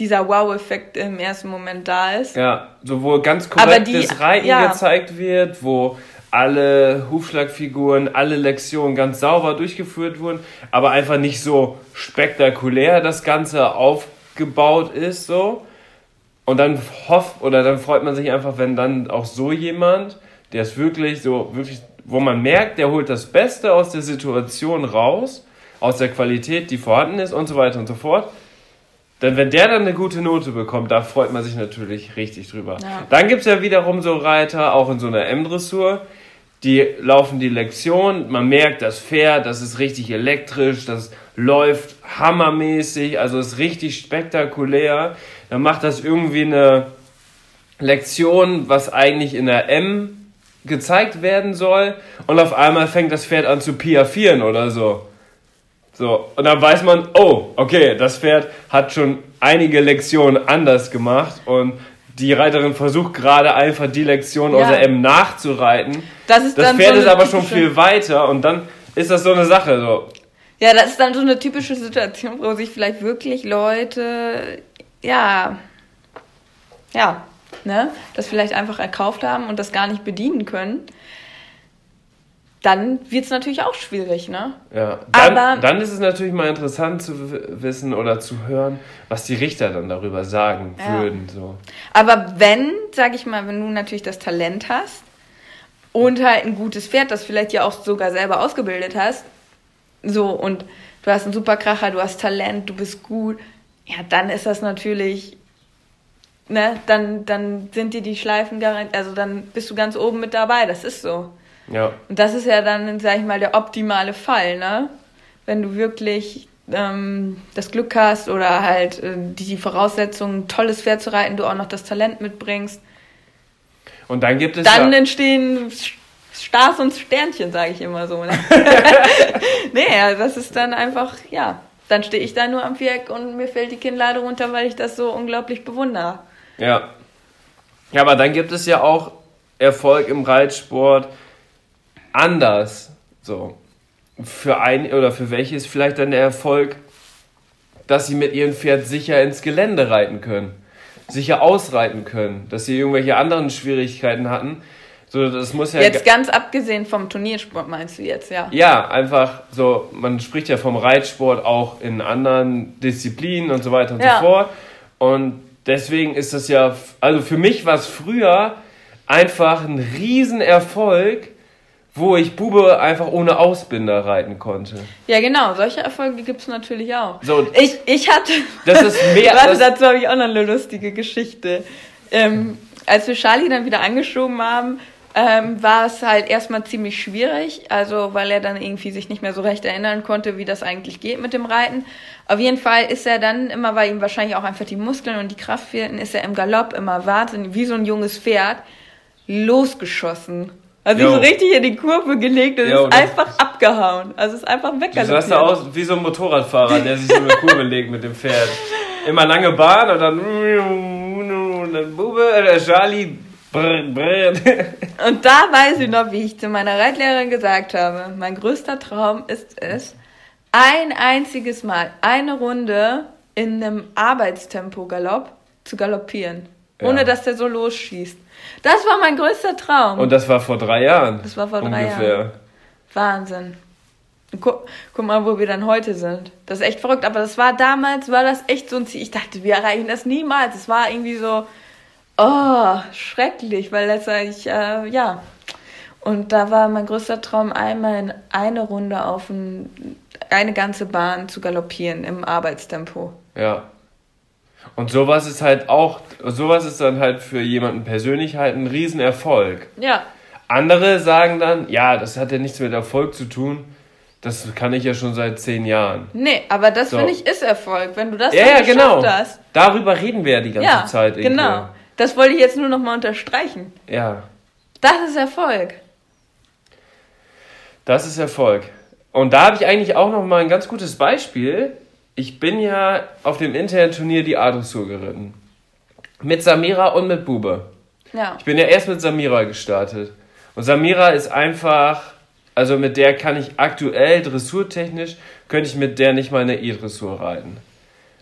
dieser Wow-Effekt im ersten Moment da ist. ja, so wo ganz Aber die- korrektes Reiten ja. gezeigt wird, wo alle Hufschlagfiguren, alle Lektionen ganz sauber durchgeführt wurden, aber einfach nicht so spektakulär das Ganze aufgebaut ist, so. Und dann hofft oder dann freut man sich einfach, wenn dann auch so jemand, der es wirklich so, wirklich, wo man merkt, der holt das Beste aus der Situation raus, aus der Qualität, die vorhanden ist und so weiter und so fort. Denn wenn der dann eine gute Note bekommt, da freut man sich natürlich richtig drüber. Ja. Dann gibt es ja wiederum so Reiter, auch in so einer M-Dressur, die laufen die Lektion, man merkt das Pferd, das ist richtig elektrisch, das läuft hammermäßig, also ist richtig spektakulär. Dann macht das irgendwie eine Lektion, was eigentlich in der M gezeigt werden soll und auf einmal fängt das Pferd an zu piaffieren oder so. So, und dann weiß man, oh, okay, das Pferd hat schon einige Lektionen anders gemacht und die Reiterin versucht gerade einfach die Lektion Ja. aus der M nachzureiten. Das ist Das Pferd so ist aber schon viel weiter und dann ist das so eine Sache. So. Ja, das ist dann so eine typische Situation, wo sich vielleicht wirklich Leute, ja, ja, ne, das vielleicht einfach erkauft haben und das gar nicht bedienen können. Dann wird es natürlich auch schwierig, ne? Ja. Dann, Aber- dann ist es natürlich mal interessant zu wissen oder zu hören, was die Richter dann darüber sagen Ja. würden. So. Aber wenn, sag ich mal, wenn du natürlich das Talent hast und halt ein gutes Pferd, das vielleicht ja auch sogar selber ausgebildet hast, so und du hast einen super Kracher, du hast Talent, du bist gut, ja, dann ist das natürlich, ne, dann, dann sind dir die Schleifen garantiert, also dann bist du ganz oben mit dabei, das ist so. Ja. Und das ist ja dann, sag ich mal, der optimale Fall, ne? Wenn du wirklich ähm, das Glück hast oder halt äh, die Voraussetzungen, ein tolles Pferd zu reiten, du auch noch das Talent mitbringst, Und dann gibt es dann ja, entstehen Stars und Sternchen, sage ich immer so. Ne? nee, ja, das ist dann einfach, ja, dann stehe ich da nur am Viereck und mir fällt die Kinnlade runter, weil ich das so unglaublich bewundere. ja. Ja, aber dann gibt es ja auch Erfolg im Reitsport anders. So. Für ein oder für welche ist vielleicht dann der Erfolg, dass sie mit ihrem Pferd sicher ins Gelände reiten können, sicher ausreiten können, dass sie irgendwelche anderen Schwierigkeiten hatten. So, das muss ja Jetzt ganz abgesehen vom Turniersport meinst du jetzt, ja? Ja, einfach so, man spricht ja vom Reitsport auch in anderen Disziplinen und so weiter und Ja. so fort. Und deswegen ist das ja, also für mich war es früher einfach ein Riesenerfolg, wo ich Bube einfach ohne Ausbinder reiten konnte. Ja, genau, solche Erfolge gibt es natürlich auch. So. Ich, ich hatte. Das ist mehr- Warte, das- dazu habe ich auch noch eine lustige Geschichte. Ähm, als wir Charlie dann wieder angeschoben haben, ähm, war es halt erstmal ziemlich schwierig, also weil er dann irgendwie sich nicht mehr so recht erinnern konnte, wie das eigentlich geht mit dem Reiten. Auf jeden Fall ist er dann immer, weil ihm wahrscheinlich auch einfach die Muskeln und die Kraft fehlten, ist er im Galopp immer wahnsinnig, wie so ein junges Pferd, losgeschossen. Also so richtig in die Kurve gelegt und Jo, ist einfach abgehauen. Also ist einfach Du weggaloppiert. sahst da aus wie so ein Motorradfahrer, der sich so eine Kurve legt mit dem Pferd. Immer lange Bahn und dann, und dann Bube, der Charlie, brr, brr. Und da weiß ich noch, wie ich zu meiner Reitlehrerin gesagt habe, mein größter Traum ist es, ein einziges Mal eine Runde in einem Arbeitstempo-Galopp zu galoppieren, ohne Ja. dass der so losschießt. Das war mein größter Traum. Und das war vor drei Jahren. Das war vor drei ungefähr. Jahren. Wahnsinn. Guck, guck mal, wo wir dann heute sind. Das ist echt verrückt, aber das war damals, war das echt so ein Ziel. Ich dachte, wir erreichen das niemals. Es war irgendwie so, oh, schrecklich, weil letztendlich, äh, ja. Und da war mein größter Traum, einmal in eine Runde auf ein, eine ganze Bahn zu galoppieren im Arbeitstempo. Ja. Und sowas ist halt auch, sowas ist dann halt für jemanden persönlich halt ein Riesenerfolg. Ja, Andere sagen dann, ja, das hat ja nichts mit Erfolg zu tun. Das kann ich ja schon seit zehn Jahren. nee, aber das So. finde ich ist Erfolg, wenn du das Ja, ja, genau. hast. Darüber reden wir ja die ganze Ja, Zeit. irgendwie. genau. Das wollte ich jetzt nur noch mal unterstreichen. Ja, Das ist Erfolg. das ist Erfolg. Und da habe ich eigentlich auch noch mal ein ganz gutes Beispiel. Ich bin ja auf dem internen Turnier die A-Dressur geritten. Mit Samira und mit Bube. Ja. Ich bin ja erst mit Samira gestartet. Und Samira ist einfach, also mit der kann ich aktuell dressurtechnisch, könnte ich mit der nicht mal eine E-Dressur reiten.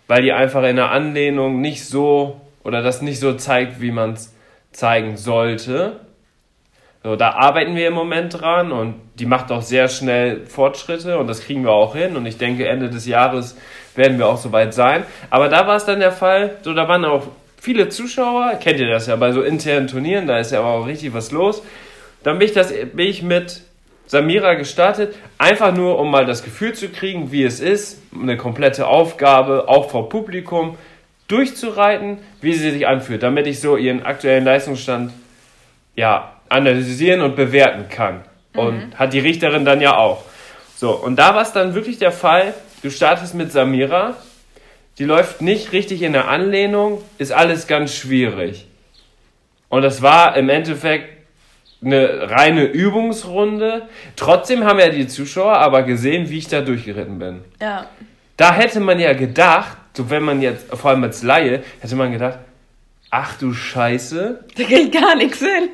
Weil die einfach in der Anlehnung nicht so, oder das nicht so zeigt, wie man es zeigen sollte. So, da arbeiten wir im Moment dran und die macht auch sehr schnell Fortschritte und das kriegen wir auch hin. Und ich denke, Ende des Jahres werden wir auch soweit sein. Aber da war es dann der Fall, so da waren auch viele Zuschauer, kennt ihr das ja bei so internen Turnieren, da ist ja aber auch richtig was los. Dann bin ich, das, bin ich mit Samira gestartet, einfach nur um mal das Gefühl zu kriegen, wie es ist, eine komplette Aufgabe, auch vor Publikum, durchzureiten, wie sie sich anfühlt, damit ich so ihren aktuellen Leistungsstand ja, analysieren und bewerten kann. Und hat die Richterin dann ja auch. So, und da war es dann wirklich der Fall, du startest mit Samira, die läuft nicht richtig in der Anlehnung, ist alles ganz schwierig. Und das war im Endeffekt eine reine Übungsrunde. Trotzdem haben ja die Zuschauer aber gesehen, wie ich da durchgeritten bin. Ja. Da hätte man ja gedacht, so wenn man jetzt, vor allem als Laie, hätte man gedacht, ach du Scheiße, Da kriegt gar nichts hin.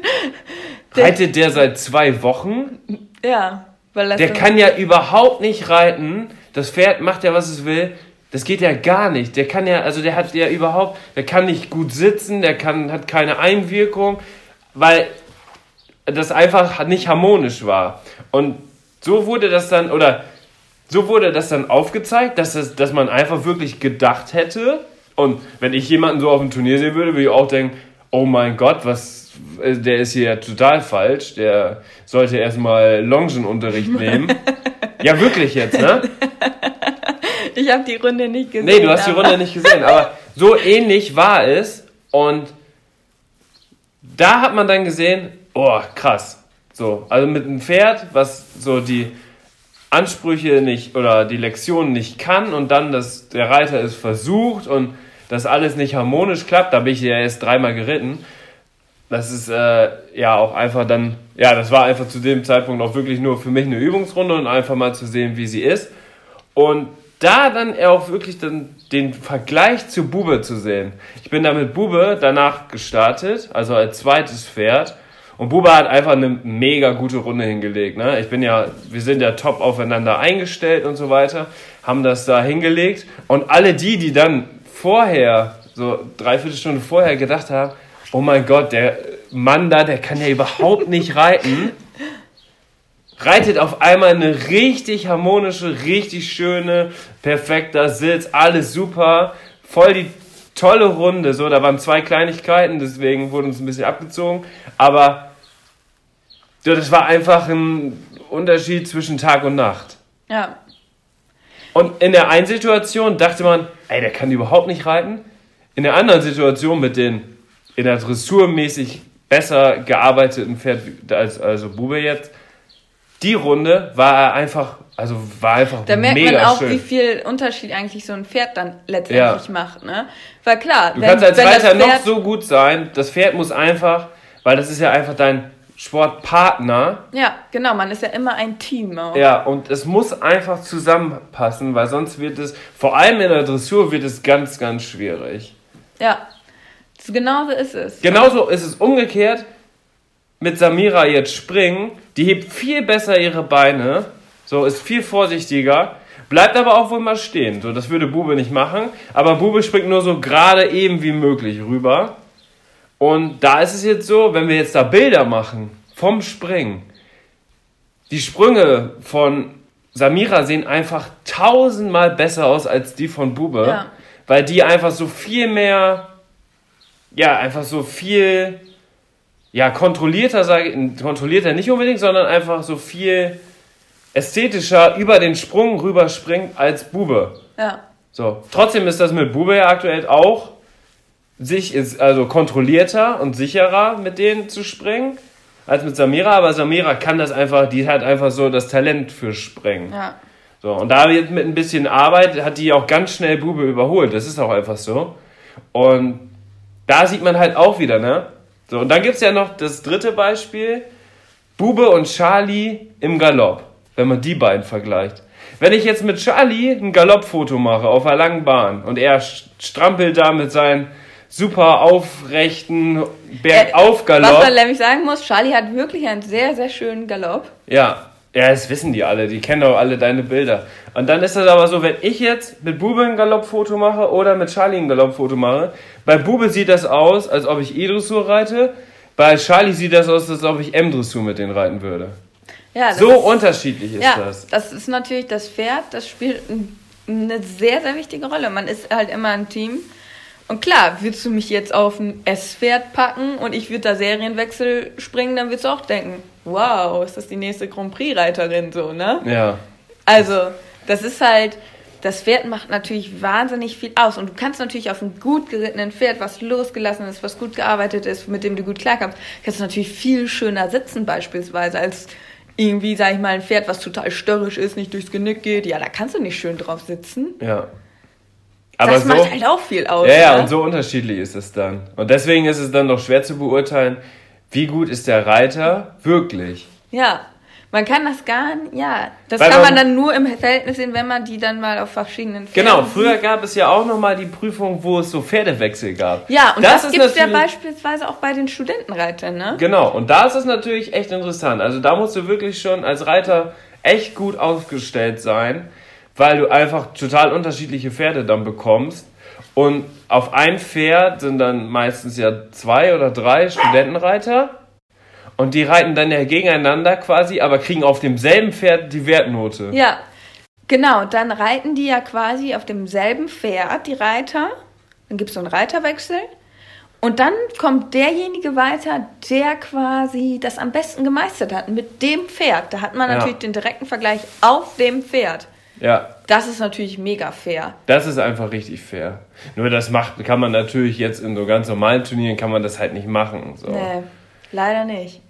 reitet der seit zwei Wochen? Ja. Weil Der kann ja überhaupt nicht reiten. Das Pferd macht ja, was es will. Das geht ja gar nicht. Der kann ja, also der hat ja überhaupt, der kann nicht gut sitzen, der kann, hat keine Einwirkung, weil das einfach nicht harmonisch war. Und so wurde das dann, oder so wurde das dann aufgezeigt, dass, das, dass man einfach wirklich gedacht hätte, und wenn ich jemanden so auf dem Turnier sehen würde, würde ich auch denken, oh mein Gott, was, äh, der ist hier total falsch, der sollte erstmal Longenunterricht nehmen. ja, wirklich jetzt, ne? Ich habe die Runde nicht gesehen. Nee, du hast die Runde nicht gesehen, aber so ähnlich war es und da hat man dann gesehen, oh, krass. So, also mit einem Pferd, was so die Ansprüche nicht oder die Lektionen nicht kann und dann das, der Reiter es versucht und das alles nicht harmonisch klappt, da bin ich ja erst dreimal geritten. Das ist äh, ja auch einfach dann, ja, das war einfach zu dem Zeitpunkt auch wirklich nur für mich eine Übungsrunde und einfach mal zu sehen, wie sie ist. Und da dann auch wirklich dann den Vergleich zu Bube zu sehen. Ich bin da mit Bube danach gestartet, also als zweites Pferd. Und Bube hat einfach eine mega gute Runde hingelegt. Ne? Ich bin ja, wir sind ja top aufeinander eingestellt und so weiter, haben das da hingelegt. Und alle die, die dann vorher, so dreiviertel Stunde vorher gedacht haben, oh mein Gott, der Mann da, der kann ja überhaupt nicht reiten reitet auf einmal eine richtig harmonische, richtig schöne, perfekter Sitz, alles super, voll die tolle Runde. So, da waren zwei Kleinigkeiten, deswegen wurde uns ein bisschen abgezogen, aber das war einfach ein Unterschied zwischen Tag und Nacht. Ja, Und in der einen Situation dachte man, ey, der kann überhaupt nicht reiten. In der anderen Situation mit den in der Dressur mäßig besser gearbeiteten Pferd als also Bube jetzt, die Runde war er einfach, also war einfach da merkt mega man auch, schön. wie viel Unterschied eigentlich so ein Pferd dann letztendlich Ja. macht, ne? Weil klar, Du kannst als Reiter noch so gut sein, das Pferd muss einfach, weil das ist ja einfach dein Sportpartner, Ja, genau, man ist ja immer ein Team auch. Ja, und es muss einfach zusammenpassen, weil sonst wird es, vor allem in der Dressur, wird es ganz, ganz schwierig. Ja. So Genauso ist es. Genauso ist es umgekehrt mit Samira jetzt springen. Die hebt viel besser ihre Beine, so ist viel vorsichtiger, bleibt aber auch wohl mal stehen. So, das würde Bube nicht machen, aber Bube springt nur so gerade eben wie möglich rüber. Und da ist es jetzt so, wenn wir jetzt da Bilder machen vom Springen, die Sprünge von Samira sehen einfach tausendmal besser aus als die von Bube, Ja. weil die einfach so viel mehr, ja, einfach so viel, ja, kontrollierter, sage ich, kontrollierter nicht unbedingt, sondern einfach so viel ästhetischer über den Sprung rüberspringt als Bube. Ja. So, trotzdem ist das mit Bube ja aktuell auch sich ist also kontrollierter und sicherer mit denen zu springen als mit Samira, aber Samira kann das einfach, die hat einfach so das Talent für Springen. Ja. So, und da jetzt mit ein bisschen Arbeit hat die auch ganz schnell Bube überholt. Das ist auch einfach so. Und da sieht man halt auch wieder, ne? So, und dann gibt es ja noch das dritte Beispiel. Bube und Charlie im Galopp, wenn man die beiden vergleicht. Wenn ich jetzt mit Charlie ein Galoppfoto mache auf einer langen Bahn und er st- strampelt da mit seinen super aufrechten Bergaufgalopp. Was man nämlich sagen muss, Charlie hat wirklich einen sehr, sehr schönen Galopp. Ja, ja, das wissen die alle, die kennen doch alle deine Bilder. Und dann ist das aber so, wenn ich jetzt mit Bube ein Galoppfoto mache oder mit Charlie ein Galoppfoto mache, bei Bube sieht das aus, als ob ich E-Dressur reite, bei Charlie sieht das aus, als ob ich M-Dressur mit denen reiten würde. Ja, So ist, unterschiedlich ist ja, das. das ist natürlich das Pferd, das spielt ein, eine sehr, sehr wichtige Rolle. Man ist halt immer ein Team. Und klar, würdest du mich jetzt auf ein S-Pferd packen und ich würde da Serienwechsel springen, dann würdest du auch denken, wow, ist das die nächste Grand Prix-Reiterin so, ne? Ja, Also, das ist halt, das Pferd macht natürlich wahnsinnig viel aus. Und du kannst natürlich auf einem gut gerittenen Pferd, was losgelassen ist, was gut gearbeitet ist, mit dem du gut klarkommst, kannst du natürlich viel schöner sitzen beispielsweise als irgendwie, sag ich mal, ein Pferd, was total störrisch ist, nicht durchs Genick geht. Ja, da kannst du nicht schön drauf sitzen. ja. Aber das so, macht halt auch viel aus. ja, ja, ne? und so unterschiedlich ist es dann. Und deswegen ist es dann doch schwer zu beurteilen, wie gut ist der Reiter wirklich. Ja, man kann das gar nicht, ja, das Weil kann man man- dann nur im Verhältnis sehen, wenn man die dann mal auf verschiedenen Pferden Genau, früher gab es ja auch nochmal die Prüfung, wo es so Pferdewechsel gab. Ja, und das, ist gibt's ja natürlich- beispielsweise auch bei den Studentenreitern, ne? Genau, und da ist es natürlich echt interessant. Also da musst du wirklich schon als Reiter echt gut aufgestellt sein, weil du einfach total unterschiedliche Pferde dann bekommst. Und auf ein Pferd sind dann meistens ja zwei oder drei Studentenreiter. Und die reiten dann ja gegeneinander quasi, aber kriegen auf demselben Pferd die Wertnote. Ja, genau. Dann reiten die ja quasi auf demselben Pferd, die Reiter. Dann gibt es so einen Reiterwechsel. Und dann kommt derjenige weiter, der quasi das am besten gemeistert hat mit dem Pferd. Da hat man Ja. natürlich den direkten Vergleich auf dem Pferd. Ja, Das ist natürlich mega fair. das ist einfach richtig fair. Nur das macht, kann man natürlich jetzt in so ganz normalen Turnieren kann man das halt nicht machen. So. Nee, leider nicht.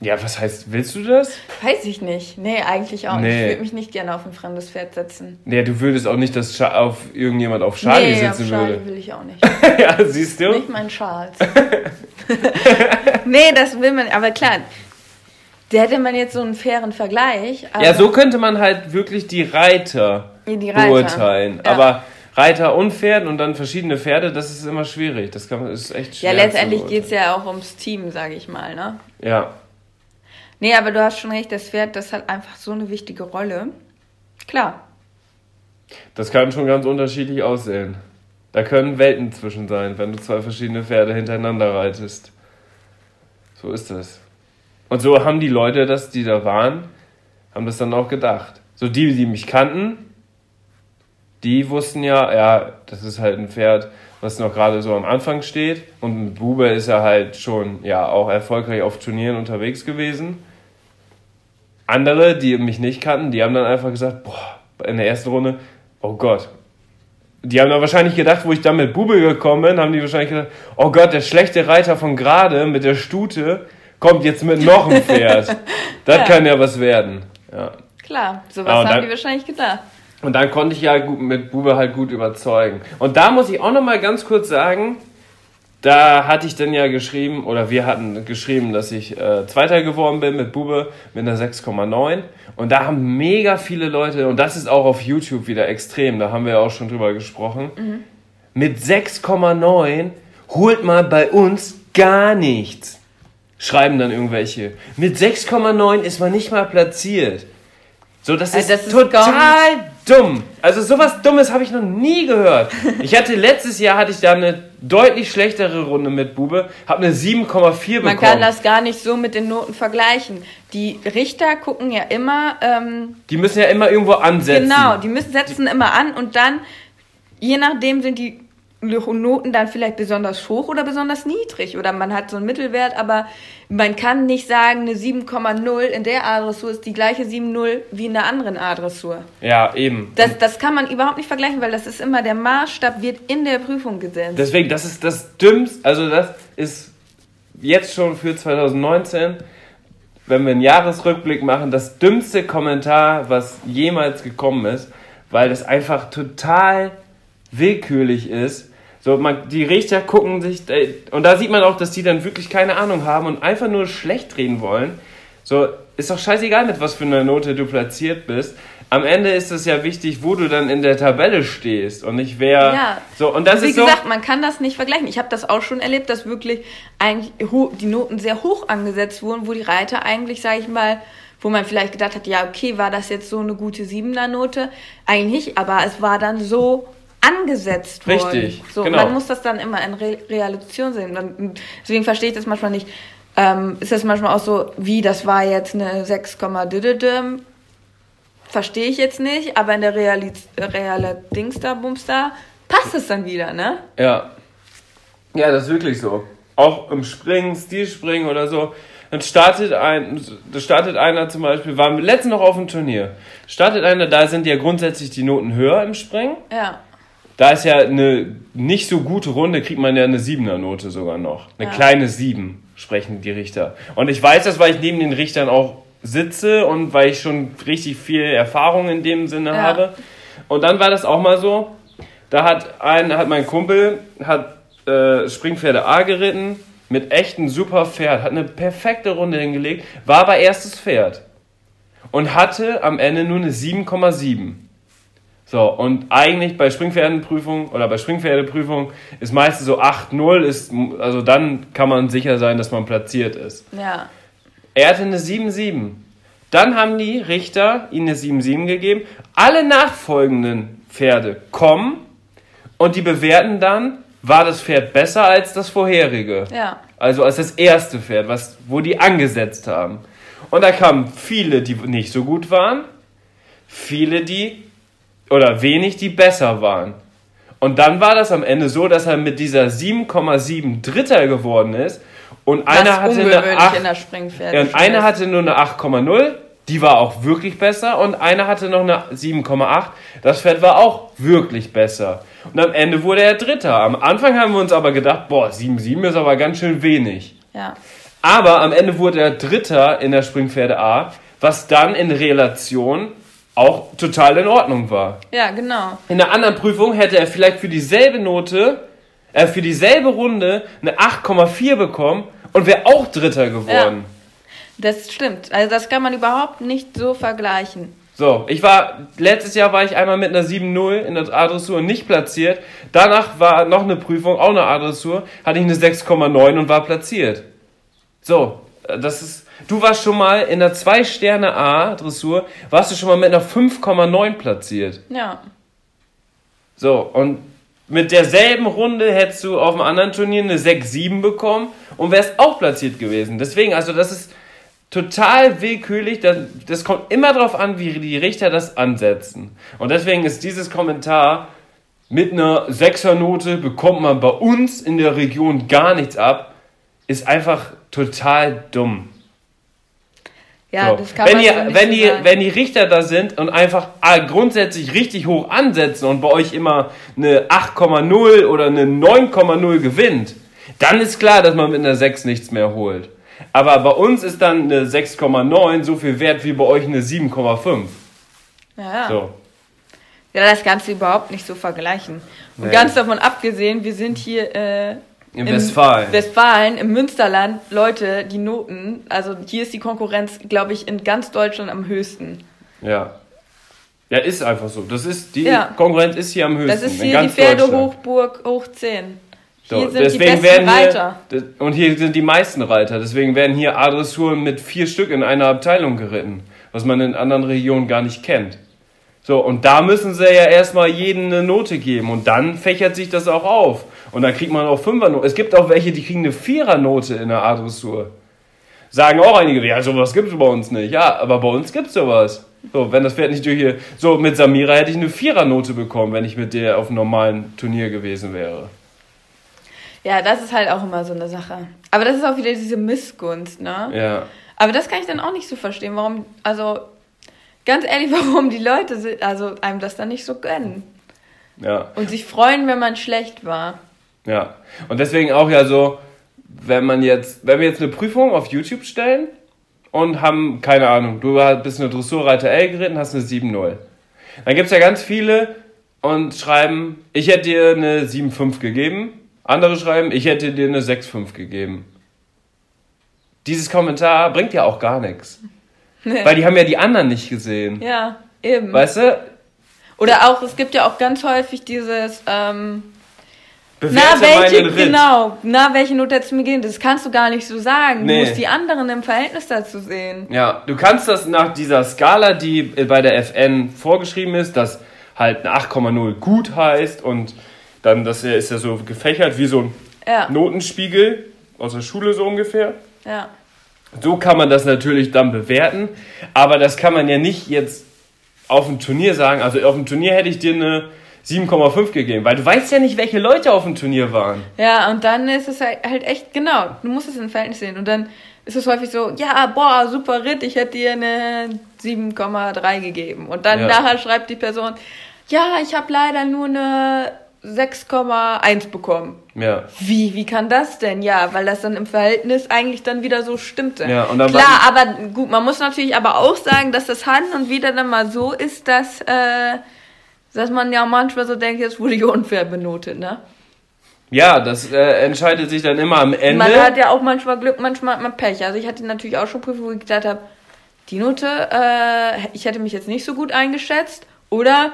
Ja, was heißt, willst du das? Weiß ich nicht. Nee, eigentlich auch nicht. Nee. Ich würde mich nicht gerne auf ein fremdes Pferd setzen. Ja, du würdest auch nicht, dass Scha auf irgendjemand auf Charlie nee, auf sitzen Charlie würde. will ich auch nicht. ja, siehst du? Nicht mein Charles. nee, das will man, aber klar, der hätte man jetzt so einen fairen Vergleich. Ja, so könnte man halt wirklich die Reiter, Die Reiter. beurteilen. Ja. Aber Reiter und Pferd und dann verschiedene Pferde, das ist immer schwierig. Das kann, ist echt Ja, schwer. letztendlich zu geht es ja auch ums Team, sage ich mal, ne? Ja, Nee, aber du hast schon recht, das Pferd, das hat einfach so eine wichtige Rolle. Klar. das kann schon ganz unterschiedlich aussehen. Da können Welten zwischen sein, wenn du zwei verschiedene Pferde hintereinander reitest. So ist das. Und so haben die Leute, das, die da waren, haben das dann auch gedacht. So die, die mich kannten, die wussten ja, ja, das ist halt ein Pferd, was noch gerade so am Anfang steht. Und mit Bube ist er halt schon, ja, auch erfolgreich auf Turnieren unterwegs gewesen. Andere, die mich nicht kannten, die haben dann einfach gesagt, boah, in der ersten Runde, oh Gott. Die haben dann wahrscheinlich gedacht, wo ich dann mit Bube gekommen bin, haben die wahrscheinlich gedacht, oh Gott, der schlechte Reiter von gerade mit der Stute kommt jetzt mit noch einem Pferd. Das Ja. kann ja was werden. Ja. Klar, sowas Ah, haben dann- die wahrscheinlich gedacht. Und dann konnte ich ja gut, mit Bube halt gut überzeugen. Und da muss ich auch noch mal ganz kurz sagen, da hatte ich dann ja geschrieben, oder wir hatten geschrieben, dass ich äh, Zweiter geworden bin mit Bube mit einer 6,9. Und da haben mega viele Leute, und das ist auch auf YouTube wieder extrem, da haben wir ja auch schon drüber gesprochen, mit 6,9 holt man bei uns gar nichts. Schreiben dann irgendwelche. Mit 6,9 ist man nicht mal platziert. So, das ist, Also das ist total dumm. Also sowas Dummes habe ich noch nie gehört. Ich hatte letztes Jahr hatte ich da eine deutlich schlechtere Runde mit Bube, habe eine 7,4 bekommen. Man kann das gar nicht so mit den Noten vergleichen. Die Richter gucken ja immer, ähm, Die müssen ja immer irgendwo ansetzen. genau, die müssen setzen immer an und dann, je nachdem sind die Noten dann vielleicht besonders hoch oder besonders niedrig oder man hat so einen Mittelwert, aber man kann nicht sagen, eine 7,0 in der A-Dressur ist die gleiche 7,0 wie in der anderen A-Dressur. Ja, eben. Das, das kann man überhaupt nicht vergleichen, weil das ist immer der Maßstab, wird in der Prüfung gesetzt. Deswegen, das ist das Dümmste, also das ist jetzt schon für 2019, wenn wir einen Jahresrückblick machen, das dümmste Kommentar, was jemals gekommen ist, weil das einfach total willkürlich ist. So, man, die Richter gucken sich, äh, und da sieht man auch, dass die dann wirklich keine Ahnung haben und einfach nur schlecht reden wollen. So, ist doch scheißegal, mit was für einer Note du platziert bist. Am Ende ist es ja wichtig, wo du dann in der Tabelle stehst und nicht wer. Ja. So, und das Wie ist so. gesagt, man kann das nicht vergleichen. Ich habe das auch schon erlebt, dass wirklich eigentlich die Noten sehr hoch angesetzt wurden, wo die Reiter eigentlich, sage ich mal, wo man vielleicht gedacht hat, ja, okay, war das jetzt so eine gute Siebener Note? Eigentlich nicht, aber es war dann so angesetzt worden. Richtig, So, genau. Man muss das dann immer in Re Relation sehen. Deswegen verstehe ich das manchmal nicht. Ähm, ist das manchmal auch so, wie, das war jetzt eine 6, düdüdüm, verstehe ich jetzt nicht, aber in der Realität, reale Dingster, Bumster, passt es dann wieder, ne? Ja. Ja, das ist wirklich so. Auch im Springen, Stilspringen oder so. Dann startet ein, startet einer zum Beispiel, waren wir letztens noch auf dem Turnier. Startet einer, da sind ja grundsätzlich die Noten höher im Springen. Ja. Da ist ja eine nicht so gute Runde, kriegt man ja eine Siebener Note sogar noch. Eine Ja. kleine Sieben sprechen die Richter. Und ich weiß das, weil ich neben den Richtern auch sitze und weil ich schon richtig viel Erfahrung in dem Sinne Ja. habe. Und dann war das auch mal so, da hat ein, hat mein Kumpel, hat äh, Springpferde A geritten, mit echten super Pferd, hat eine perfekte Runde hingelegt, war aber erstes Pferd. Und hatte am Ende nur eine 7,7. So, und eigentlich bei Springpferdenprüfung oder bei Springpferdeprüfung ist meistens so 8-0, ist, also dann kann man sicher sein, dass man platziert ist. Ja. Er hatte eine 7-7. Dann haben die Richter ihm eine 7-7 gegeben. Alle nachfolgenden Pferde kommen und die bewerten dann, war das Pferd besser als das vorherige. Ja. Also als das erste Pferd, was, wo die angesetzt haben. Und da kamen viele, die nicht so gut waren, viele, die, oder wenig, die besser waren. Und dann war das am Ende so, dass er mit dieser 7,7 Dritter geworden ist. Und Was einer hatte eine ungewöhnlich 8, in der Springpferde. ja, und einer hatte nur eine 8,0, die war auch wirklich besser. Und einer hatte noch eine 7,8, das Pferd war auch wirklich besser. Und am Ende wurde er Dritter. Am Anfang haben wir uns aber gedacht, boah, 7,7 ist aber ganz schön wenig. Ja. Aber am Ende wurde er Dritter in der Springpferde A, was dann in Relation auch total in Ordnung war. ja, genau. In einer anderen Prüfung hätte er vielleicht für dieselbe Note, äh, für dieselbe Runde eine 8,4 bekommen und wäre auch Dritter geworden. Das stimmt. Also das kann man überhaupt nicht so vergleichen. So, ich war, letztes Jahr war ich einmal mit einer 7-0 in der A-Dressur nicht platziert. Danach war noch eine Prüfung, auch eine A-Dressur, hatte ich eine 6,9 und war platziert. So, äh, das ist, du warst schon mal in der 2-Sterne A-Dressur, warst du schon mal mit einer 5,9 platziert. Ja. So, und mit derselben Runde hättest du auf einem anderen Turnier eine 6-7 bekommen und wärst auch platziert gewesen. Deswegen, also das ist total willkürlich. Das, das kommt immer darauf an, wie die Richter das ansetzen. Und deswegen ist dieses Kommentar mit einer 6er-Note bekommt man bei uns in der Region gar nichts ab, ist einfach total dumm. Ja, So. wenn ihr, wenn, so die, wenn die Richter da sind und einfach ah, grundsätzlich richtig hoch ansetzen und bei euch immer eine 8,0 oder eine 9,0 gewinnt, dann ist klar, dass man mit einer 6 nichts mehr holt. Aber bei uns ist dann eine 6,9 so viel wert wie bei euch eine 7,5. ja, ja. So. ja, das kannst du überhaupt nicht so vergleichen. Und Nee. ganz davon abgesehen, wir sind hier äh, In Westfalen. Westfalen, im Münsterland, Leute, die Noten, also hier ist die Konkurrenz, glaube ich, in ganz Deutschland am höchsten. Ja. Ja, ist einfach so. Das ist, die Ja. Konkurrenz ist hier am höchsten. Das ist hier die. Pferdehochburg hoch 10. Hier So, sind die besten Reiter. Hier, und hier sind die meisten Reiter. Deswegen werden hier A-Dressuren mit vier Stück in einer Abteilung geritten. Was man in anderen Regionen gar nicht kennt. So, und da müssen sie ja erstmal jedem eine Note geben. Und dann fächert sich das auch auf. Und dann kriegt man auch Fünfernote. Es gibt auch welche, die kriegen eine Vierernote in der A-Dressur. Sagen auch einige, ja, sowas gibt es bei uns nicht. Ja, aber bei uns gibt es sowas. So, wenn das Pferd nicht durch hier. So, mit Samira hätte ich eine Vierernote bekommen, wenn ich mit der auf einem normalen Turnier gewesen wäre. Ja, das ist halt auch immer so eine Sache. Aber das ist auch wieder diese Missgunst, ne? Ja. Aber das kann ich dann auch nicht so verstehen, warum, also ganz ehrlich, warum die Leute also einem das dann nicht so gönnen. Ja. Und sich freuen, wenn man schlecht war. Ja, und deswegen auch ja so, wenn man jetzt, wenn wir jetzt eine Prüfung auf YouTube stellen und haben, keine Ahnung, du bist eine Dressurreiter L geritten, hast eine 7-0. Dann gibt es ja ganz viele und schreiben, ich hätte dir eine 7-5 gegeben. Andere schreiben, ich hätte dir eine 6-5 gegeben. Dieses Kommentar bringt ja auch gar nichts. Weil die haben ja die anderen nicht gesehen. Ja, eben. Weißt du? Oder auch, es gibt ja auch ganz häufig dieses, ähm, Bewerte na, welche, meinen Ritt. genau, na, welche Note hättest du mir gegeben? Das kannst du gar nicht so sagen. Nee. Du musst die anderen im Verhältnis dazu sehen. Ja, du kannst das nach dieser Skala, die bei der FN vorgeschrieben ist, dass halt eine 8,0 gut heißt und dann, das ist ja so gefächert wie so ein Ja, Notenspiegel aus der Schule so ungefähr. ja. So kann man das natürlich dann bewerten, aber das kann man ja nicht jetzt auf dem Turnier sagen. Also auf dem Turnier hätte ich dir eine 7,5 gegeben, weil du weißt ja nicht, welche Leute auf dem Turnier waren. Ja, und dann ist es halt halt echt, genau, du musst es im Verhältnis sehen. Und dann ist es häufig so, ja, boah, super Ritt, ich hätte dir eine 7,3 gegeben. Und dann Ja. nachher schreibt die Person, ja, ich habe leider nur eine 6,1 bekommen. Ja. Wie, wie kann das denn? Ja, weil das dann im Verhältnis eigentlich dann wieder so stimmte. Ja, und dann Klar, aber gut, man muss natürlich aber auch sagen, dass das Han und wieder dann mal so ist, dass, äh, dass man ja manchmal so denkt, jetzt wurde ich unfair benotet, ne? Ja, das äh, entscheidet sich dann immer am Ende. Man hat ja auch manchmal Glück, manchmal hat man Pech. Also ich hatte natürlich auch schon Prüfungen, wo ich gedacht habe, die Note, äh, ich hätte mich jetzt nicht so gut eingeschätzt oder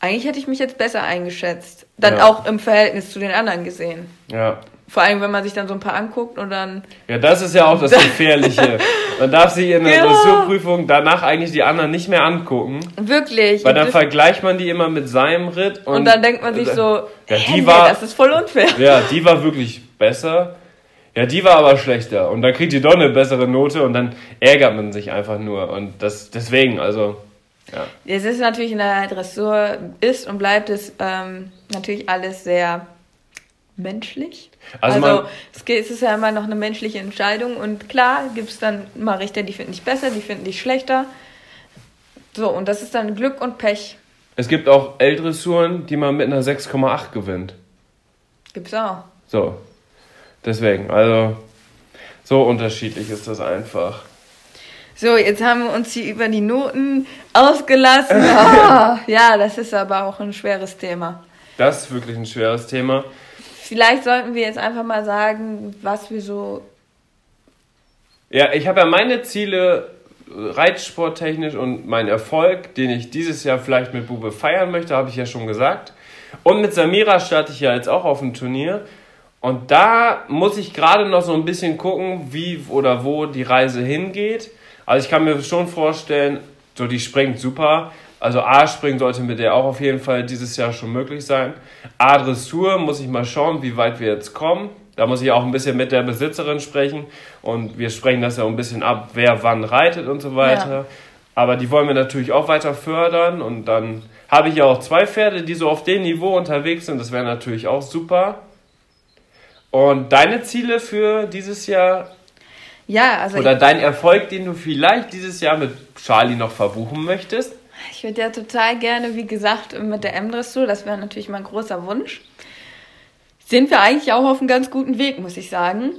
eigentlich hätte ich mich jetzt besser eingeschätzt. Dann Ja. auch im Verhältnis zu den anderen gesehen. ja. Vor allem, wenn man sich dann so ein paar anguckt und dann, Ja, das ist ja auch das Gefährliche. Man darf sich in der Genau. Dressurprüfung danach eigentlich die anderen nicht mehr angucken, wirklich. weil dann vergleicht man die immer mit seinem Ritt. Und, und dann denkt man sich so, Ja, die war- das ist voll unfair. Ja, die war wirklich besser. Ja, die war aber schlechter. Und dann kriegt die doch eine bessere Note und dann ärgert man sich einfach nur. Und das deswegen, also, ja. Es ist natürlich in der Dressur, ist und bleibt es ähm, natürlich alles sehr menschlich. Also Also, es, geht, es ist ja immer noch eine menschliche Entscheidung und klar gibt es dann mal Richter, die finden dich besser, die finden dich schlechter. So, und das ist dann Glück und Pech. Es gibt auch L-Dressuren, die man mit einer 6,8 gewinnt. Gibt's auch. So. Deswegen, also, so unterschiedlich ist das einfach. So, jetzt haben wir uns hier über die Noten ausgelassen. Ah, ja, das ist aber auch ein schweres Thema. Das ist wirklich ein schweres Thema. Vielleicht sollten wir jetzt einfach mal sagen, was wir so. Ja, ich habe ja meine Ziele äh, reitsporttechnisch und mein Erfolg, den ich dieses Jahr vielleicht mit Bube feiern möchte, habe ich ja schon gesagt. Und mit Samira starte ich ja jetzt auch auf dem Turnier. Und da muss ich gerade noch so ein bisschen gucken, wie oder wo die Reise hingeht. Also ich kann mir schon vorstellen, so die springt super. Also A-Springen sollte mit der auch auf jeden Fall dieses Jahr schon möglich sein. A-Dressur muss ich mal schauen, wie weit wir jetzt kommen. Da muss ich auch ein bisschen mit der Besitzerin sprechen. Und wir sprechen das ja ein bisschen ab, wer wann reitet und so weiter. Ja. Aber die wollen wir natürlich auch weiter fördern. Und dann habe ich ja auch zwei Pferde, die so auf dem Niveau unterwegs sind. Das wäre natürlich auch super. Und deine Ziele für dieses Jahr Ja, also oder dein Erfolg, den du vielleicht dieses Jahr mit Charlie noch verbuchen möchtest? Ich würde ja total gerne, wie gesagt, mit der M-Dressur, das wäre natürlich mein großer Wunsch. Sind wir eigentlich auch auf einem ganz guten Weg, muss ich sagen.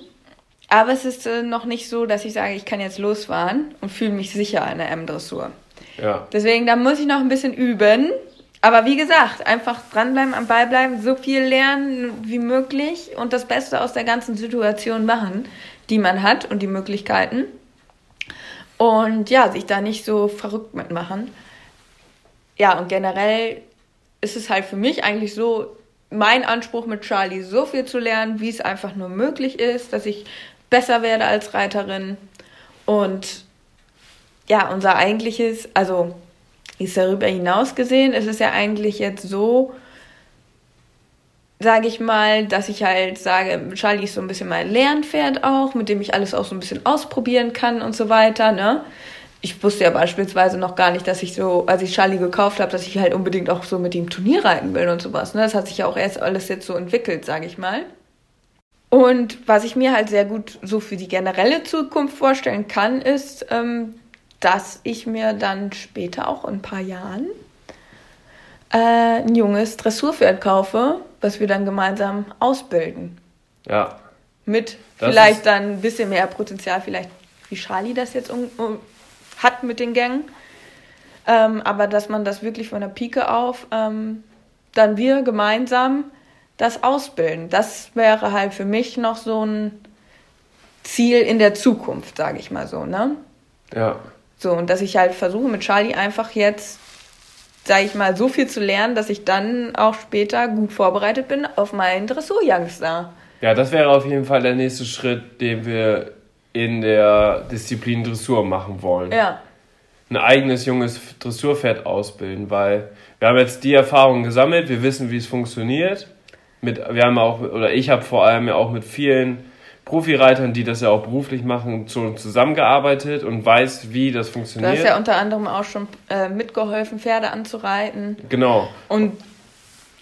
Aber es ist äh, noch nicht so, dass ich sage, ich kann jetzt losfahren und fühle mich sicher in der M-Dressur. Ja. Deswegen, da muss ich noch ein bisschen üben. Aber wie gesagt, einfach dranbleiben, am Ball bleiben, so viel lernen wie möglich und das Beste aus der ganzen Situation machen, die man hat und die Möglichkeiten. Und ja, sich da nicht so verrückt mitmachen. Ja, und generell ist es halt für mich eigentlich so, mein Anspruch mit Charlie so viel zu lernen, wie es einfach nur möglich ist, dass ich besser werde als Reiterin und ja, unser eigentliches, also ist darüber hinaus gesehen, ist es ja eigentlich jetzt so, sage ich mal, dass ich halt sage, Charlie ist so ein bisschen mein Lernpferd auch, mit dem ich alles auch so ein bisschen ausprobieren kann und so weiter, ne? Ich wusste ja beispielsweise noch gar nicht, dass ich so, als ich Charlie gekauft habe, dass ich halt unbedingt auch so mit ihm Turnier reiten will und sowas. Ne? Das hat sich ja auch erst alles jetzt so entwickelt, sage ich mal. Und was ich mir halt sehr gut so für die generelle Zukunft vorstellen kann, ist, ähm, dass ich mir dann später auch in ein paar Jahren äh, ein junges Dressurpferd kaufe, was wir dann gemeinsam ausbilden. Ja. Mit Das vielleicht dann ein bisschen mehr Potenzial, vielleicht wie Charlie das jetzt um, um, hat mit den Gängen. Ähm, aber dass man das wirklich von der Pike auf, ähm, dann wir gemeinsam das ausbilden. Das wäre halt für mich noch so ein Ziel in der Zukunft, sage ich mal so, ne? Ja. So, und dass ich halt versuche mit Charlie einfach jetzt, sage ich mal, so viel zu lernen, dass ich dann auch später gut vorbereitet bin auf meinen Dressur-Youngster. Ja, das wäre auf jeden Fall der nächste Schritt, den wir in der Disziplin Dressur machen wollen. Ja. Ein eigenes junges Dressurpferd ausbilden, weil wir haben jetzt die Erfahrung gesammelt, wir wissen, wie es funktioniert. Mit, wir haben auch, oder ich habe vor allem ja auch mit vielen Profireitern, die das ja auch beruflich machen, zusammengearbeitet und weiß, wie das Du funktioniert. hast ja unter anderem auch schon äh, mitgeholfen, Pferde anzureiten. genau. Und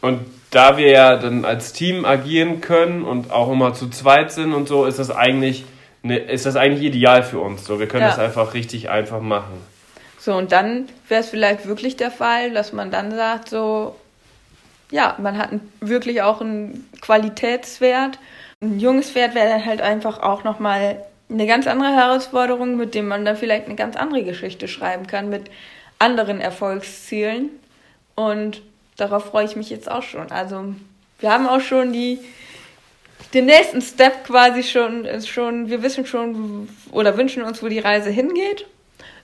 Und da wir ja dann als Team agieren können und auch immer zu zweit sind und so, ist das eigentlich, ne, ist das eigentlich ideal für uns. So, wir können Ja. das einfach richtig einfach machen. so, und dann wäre es vielleicht wirklich der Fall, dass man dann sagt, so, ja, man hat wirklich auch einen Qualitätswert. Ein junges Pferd wäre dann halt einfach auch nochmal eine ganz andere Herausforderung, mit dem man dann vielleicht eine ganz andere Geschichte schreiben kann, mit anderen Erfolgszielen. Und darauf freue ich mich jetzt auch schon. Also, wir haben auch schon die, den nächsten Step quasi schon, ist schon, wir wissen schon oder wünschen uns, wo die Reise hingeht.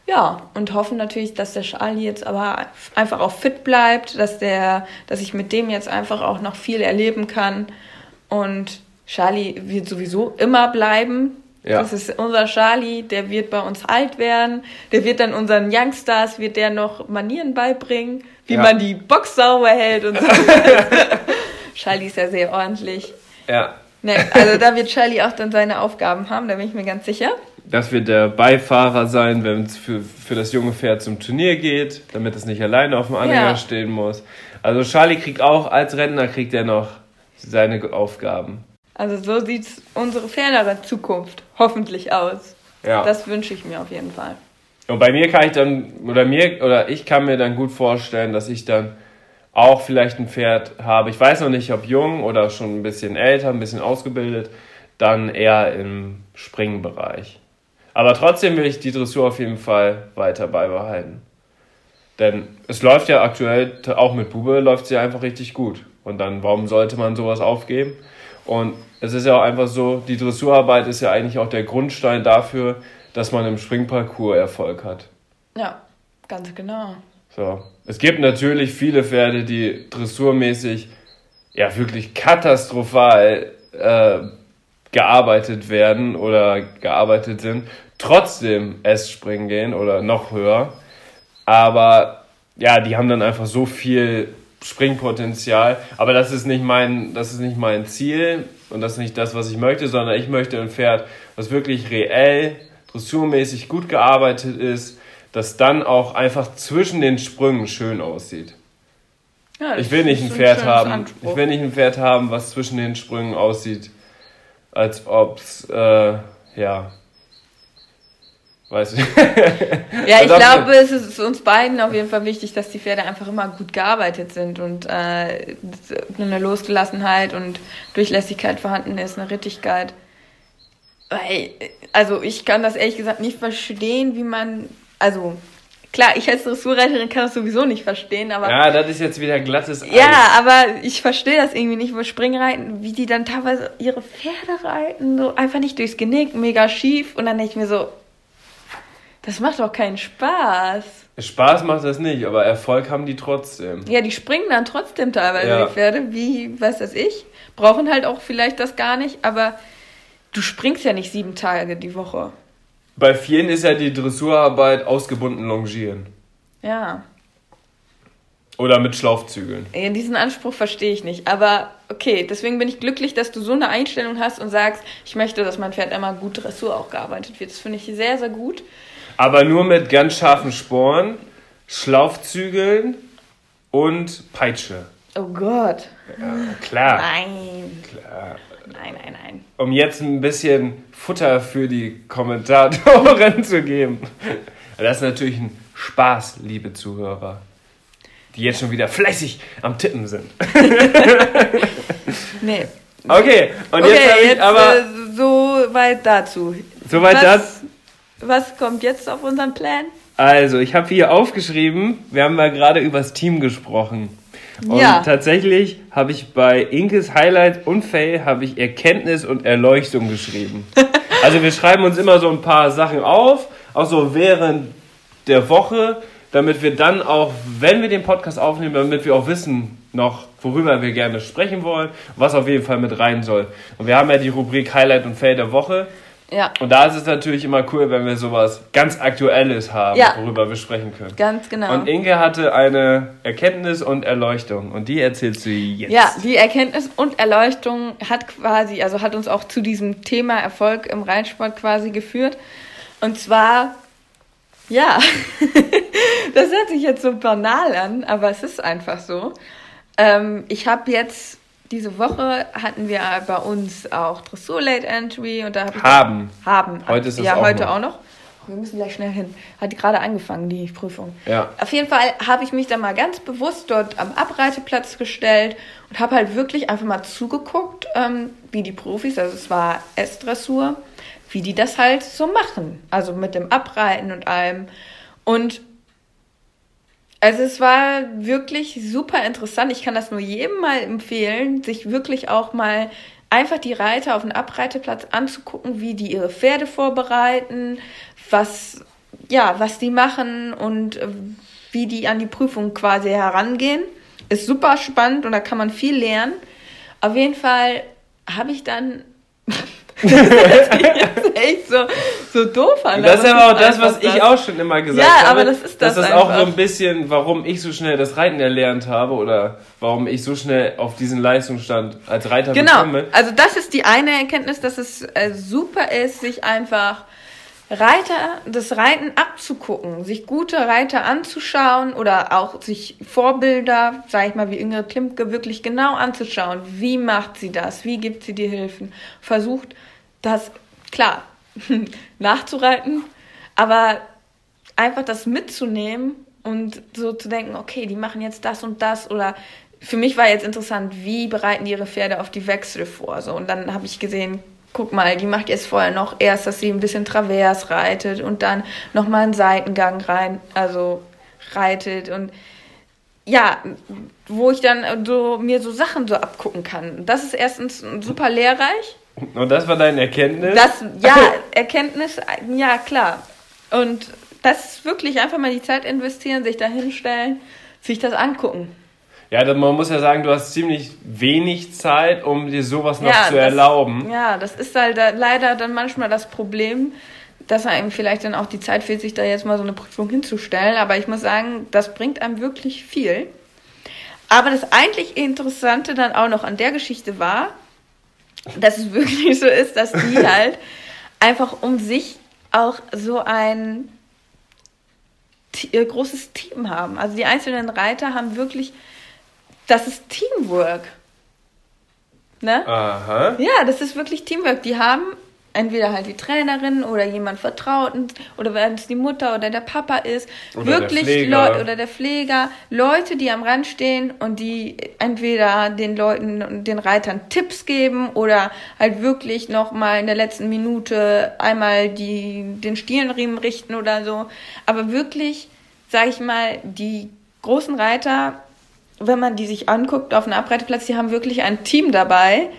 Ja, und hoffen natürlich, dass der Charlie jetzt aber einfach auch fit bleibt, dass der, dass ich mit dem jetzt einfach auch noch viel erleben kann. Und Charlie wird sowieso immer bleiben. Ja. Das ist unser Charlie, der wird bei uns alt werden. Der wird dann unseren Youngstars, wird der noch Manieren beibringen, wie Ja. man die Box sauber hält und so. Charlie ist ja sehr ordentlich. Ja. Nee, also da wird Charlie auch dann seine Aufgaben haben, da bin ich mir ganz sicher. Das wird der Beifahrer sein, wenn es für, für das junge Pferd zum Turnier geht, damit es nicht alleine auf dem Anhänger Ja. stehen muss. Also Charlie kriegt auch, als Rentner kriegt er noch seine Aufgaben. Also so sieht unsere fernere Zukunft hoffentlich aus. Ja. Das wünsche ich mir auf jeden Fall. Und bei mir kann ich dann, oder mir, oder ich kann mir dann gut vorstellen, dass ich dann auch vielleicht ein Pferd habe. Ich weiß noch nicht, ob jung oder schon ein bisschen älter, ein bisschen ausgebildet, dann eher im Springbereich. Aber trotzdem will ich die Dressur auf jeden Fall weiter beibehalten. Denn es läuft ja aktuell, auch mit Bube, läuft sie einfach richtig gut. Und dann, warum sollte man sowas aufgeben? Und es ist ja auch einfach so, die Dressurarbeit ist ja eigentlich auch der Grundstein dafür, dass man im Springparcours Erfolg hat. Ja, ganz genau. So. Es gibt natürlich viele Pferde, die dressurmäßig ja wirklich katastrophal äh, gearbeitet werden oder gearbeitet sind, trotzdem S-Springen gehen oder noch höher. Aber ja, die haben dann einfach so viel Springpotenzial. Aber das ist nicht mein, das ist nicht mein Ziel und das ist nicht das, was ich möchte, sondern ich möchte ein Pferd, was wirklich reell, dressurmäßig gut gearbeitet ist, das dann auch einfach zwischen den Sprüngen schön aussieht. Ja, Ich will nicht ein Pferd schönes haben. Anspruch. Ich will nicht ein Pferd haben, was zwischen den Sprüngen aussieht, als ob's äh, ja, weiß ich. Ja, ich glaube, es ist uns beiden auf jeden Fall wichtig, dass die Pferde einfach immer gut gearbeitet sind und äh, eine Losgelassenheit und Durchlässigkeit vorhanden ist, eine Rittigkeit. Weil, also ich kann das ehrlich gesagt nicht verstehen, wie man, also klar, ich als Dressurreiterin kann das sowieso nicht verstehen, aber ja, das ist jetzt wieder glattes Eis. ja, aber ich verstehe das irgendwie nicht über Springreiten, wie die dann teilweise ihre Pferde reiten, so einfach nicht durchs Genick, mega schief und dann denke ich mir so, das macht doch keinen Spaß. Spaß macht das nicht, aber Erfolg haben die trotzdem. Ja, die springen dann trotzdem teilweise, Ja. die Pferde, wie, was weiß ich, brauchen halt auch vielleicht das gar nicht, aber du springst ja nicht sieben Tage die Woche. Bei vielen ist ja die Dressurarbeit ausgebunden longieren. Ja, Oder mit Schlaufzügeln. Ja, diesen Anspruch verstehe ich nicht, aber okay, deswegen bin ich glücklich, dass du so eine Einstellung hast und sagst, ich möchte, dass mein Pferd immer gut Dressur auch gearbeitet wird. Das finde ich sehr, sehr gut. Aber nur mit ganz scharfen Sporen, Schlaufzügeln und Peitsche. Oh Gott. Klar. Nein. klar. Nein, nein, nein. Um jetzt ein bisschen Futter für die Kommentatoren zu geben. Das ist natürlich ein Spaß, liebe Zuhörer, die jetzt schon wieder fleißig am Tippen sind. Nee. Okay, und Okay, jetzt habe ich jetzt aber äh, so weit dazu. soweit das. was, was kommt jetzt auf unseren Plan? Also, ich habe hier aufgeschrieben, wir haben mal gerade übers Team gesprochen. Und Ja. tatsächlich habe ich bei Inkes Highlight und Fail habe ich Erkenntnis und Erleuchtung geschrieben. also wir schreiben uns immer so ein paar Sachen auf, auch so während der Woche, damit wir dann auch, wenn wir den Podcast aufnehmen, damit wir auch wissen noch, worüber wir gerne sprechen wollen, was auf jeden Fall mit rein soll. Und wir haben ja die Rubrik Highlight und Fail der Woche. Ja, Und da ist es natürlich immer cool, wenn wir sowas ganz Aktuelles haben, Ja. worüber wir sprechen können. ganz genau. Und Inge hatte eine Erkenntnis und Erleuchtung und die erzählst du jetzt. Ja, die Erkenntnis und Erleuchtung hat quasi, also hat uns auch zu diesem Thema Erfolg im Reitsport quasi geführt. Und zwar, ja, das hört sich jetzt so banal an, aber es ist einfach so. Ähm, ich habe jetzt, diese Woche hatten wir bei uns auch Dressur Late Entry und da ich. Haben. Haben. Heute ist es Ja, auch heute noch. auch noch. Wir müssen gleich schnell hin. Hat gerade angefangen, die Prüfung. Ja. Auf jeden Fall habe ich mich dann mal ganz bewusst dort am Abreiteplatz gestellt und habe halt wirklich einfach mal zugeguckt, ähm, wie die Profis, also es war S-Dressur, wie die das halt so machen. Also mit dem Abreiten und allem. Und also es war wirklich super interessant. Ich kann das nur jedem mal empfehlen, sich wirklich auch mal einfach die Reiter auf dem Abreiteplatz anzugucken, wie die ihre Pferde vorbereiten, was ja, was die machen und äh, wie die an die Prüfung quasi herangehen. Ist super spannend und da kann man viel lernen. Auf jeden Fall habe ich dann das ist echt so, so doof an. Das ist aber auch das, einfach was ich auch schon immer gesagt Ja, habe. aber das ist das Das ist auch so einfach. ein bisschen, warum ich so schnell das Reiten erlernt habe oder warum ich so schnell auf diesen Leistungsstand als Reiter Genau. gekommen bin. Also das ist die eine Erkenntnis, dass es äh, super ist, sich einfach Reiter, das Reiten abzugucken, sich gute Reiter anzuschauen oder auch sich Vorbilder, sag ich mal, wie Ingrid Klimke, wirklich genau anzuschauen. Wie macht sie das? Wie gibt sie die Hilfen? Versucht das, klar, nachzureiten, aber einfach das mitzunehmen und so zu denken, okay, die machen jetzt das und das oder für mich war jetzt interessant, wie bereiten die ihre Pferde auf die Wechsel vor? So, und dann habe ich gesehen, guck mal, die macht jetzt vorher noch erst, dass sie ein bisschen Travers reitet und dann nochmal einen Seitengang rein, also reitet und ja, wo ich dann so mir so Sachen so abgucken kann. Das ist erstens super lehrreich. Und das war deine Erkenntnis? Das, ja, Erkenntnis, ja, klar. Und das ist wirklich einfach mal die Zeit investieren, sich da hinstellen, sich das angucken. ja, man muss ja sagen, du hast ziemlich wenig Zeit, um dir sowas noch ja, zu das, erlauben. Ja, das ist halt da leider dann manchmal das Problem, dass einem vielleicht dann auch die Zeit fehlt, sich da jetzt mal so eine Prüfung hinzustellen. Aber ich muss sagen, das bringt einem wirklich viel. Aber das eigentlich Interessante dann auch noch an der Geschichte war, dass es wirklich so ist, dass die halt einfach um sich auch so ein äh, großes Team haben. Also die einzelnen Reiter haben wirklich, das ist Teamwork. Ne? Aha. Ja, das ist wirklich Teamwork. Die haben entweder halt die Trainerin oder jemand Vertrauten oder wenn es die Mutter oder der Papa ist, Oder der wirklich Pfleger. Leu oder der Pfleger, Leute, die am Rand stehen und die entweder den Leuten und den Reitern Tipps geben oder halt wirklich noch mal in der letzten Minute einmal die den Stielenriemen richten oder so, aber wirklich, sage ich mal, die großen Reiter wenn man die sich anguckt auf einem Abreiteplatz, die haben wirklich ein Team dabei.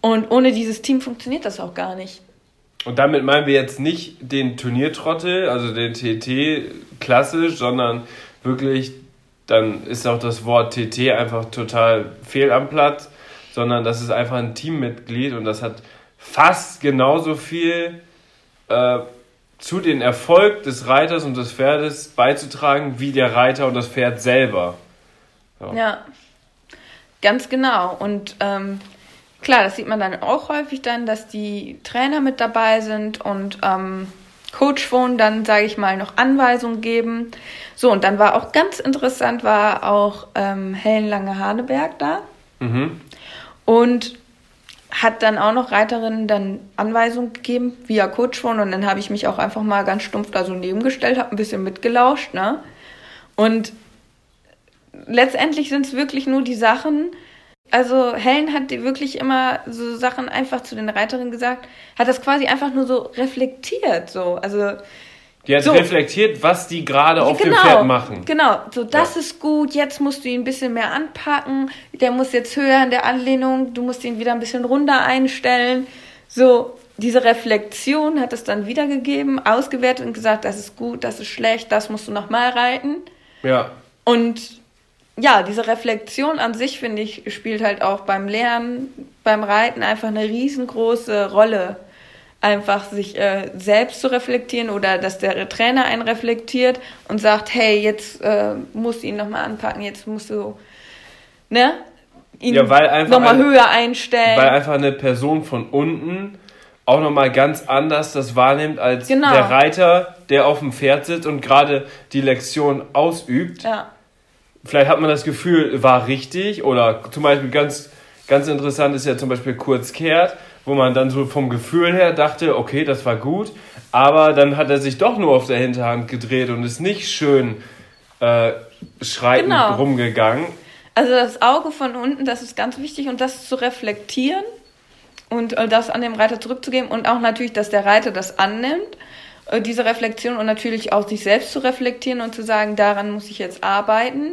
Und ohne dieses Team funktioniert das auch gar nicht. Und damit meinen wir jetzt nicht den Turniertrottel, also den TT klassisch, sondern wirklich, dann ist auch das Wort TT einfach total fehl am Platz, sondern das ist einfach ein Teammitglied und das hat fast genauso viel äh, zu den Erfolg des Reiters und des Pferdes beizutragen, wie der Reiter und das Pferd selber. So. Ja, ganz genau. Und ähm, klar, das sieht man dann auch häufig dann, dass die Trainer mit dabei sind und ähm, Coachphone dann, sage ich mal, noch Anweisungen geben. So, und dann war auch ganz interessant, war auch ähm, Helen Lange-Haneberg da. Mhm. und hat dann auch noch Reiterinnen dann Anweisungen gegeben via Coachphone und dann habe ich mich auch einfach mal ganz stumpf da so nebengestellt, habe ein bisschen mitgelauscht, ne? Und letztendlich sind es wirklich nur die Sachen, also Helen hat wirklich immer so Sachen einfach zu den Reiterinnen gesagt, hat das quasi einfach nur so reflektiert, so, also Die hat So. reflektiert, was die gerade auf dem genau, Pferd machen. Genau, so das Ja. ist gut, jetzt musst du ihn ein bisschen mehr anpacken, der muss jetzt höher in der Anlehnung, du musst ihn wieder ein bisschen runder einstellen. So, diese Reflexion hat es dann wiedergegeben, ausgewertet und gesagt, das ist gut, das ist schlecht, das musst du nochmal reiten. Ja. Und ja, diese Reflexion an sich, finde ich, spielt halt auch beim Lernen, beim Reiten einfach eine riesengroße Rolle. Einfach sich äh, selbst zu reflektieren oder dass der Trainer einen reflektiert und sagt, hey, jetzt äh, musst du ihn nochmal anpacken, jetzt musst du ne, ihn Ja, nochmal ein- höher einstellen. Weil einfach eine Person von unten auch nochmal ganz anders das wahrnimmt als Genau. der Reiter, der auf dem Pferd sitzt und gerade die Lektion ausübt. ja. Vielleicht hat man das Gefühl, war richtig oder zum Beispiel ganz, ganz interessant ist ja zum Beispiel kurz kehrt, wo man dann so vom Gefühl her dachte, okay, das war gut, aber dann hat er sich doch nur auf der Hinterhand gedreht und ist nicht schön äh, schreitend Genau. rumgegangen. Also das Auge von unten, das ist ganz wichtig und das zu reflektieren und äh, das an dem Reiter zurückzugeben und auch natürlich, dass der Reiter das annimmt, diese Reflexion und natürlich auch sich selbst zu reflektieren und zu sagen, daran muss ich jetzt arbeiten.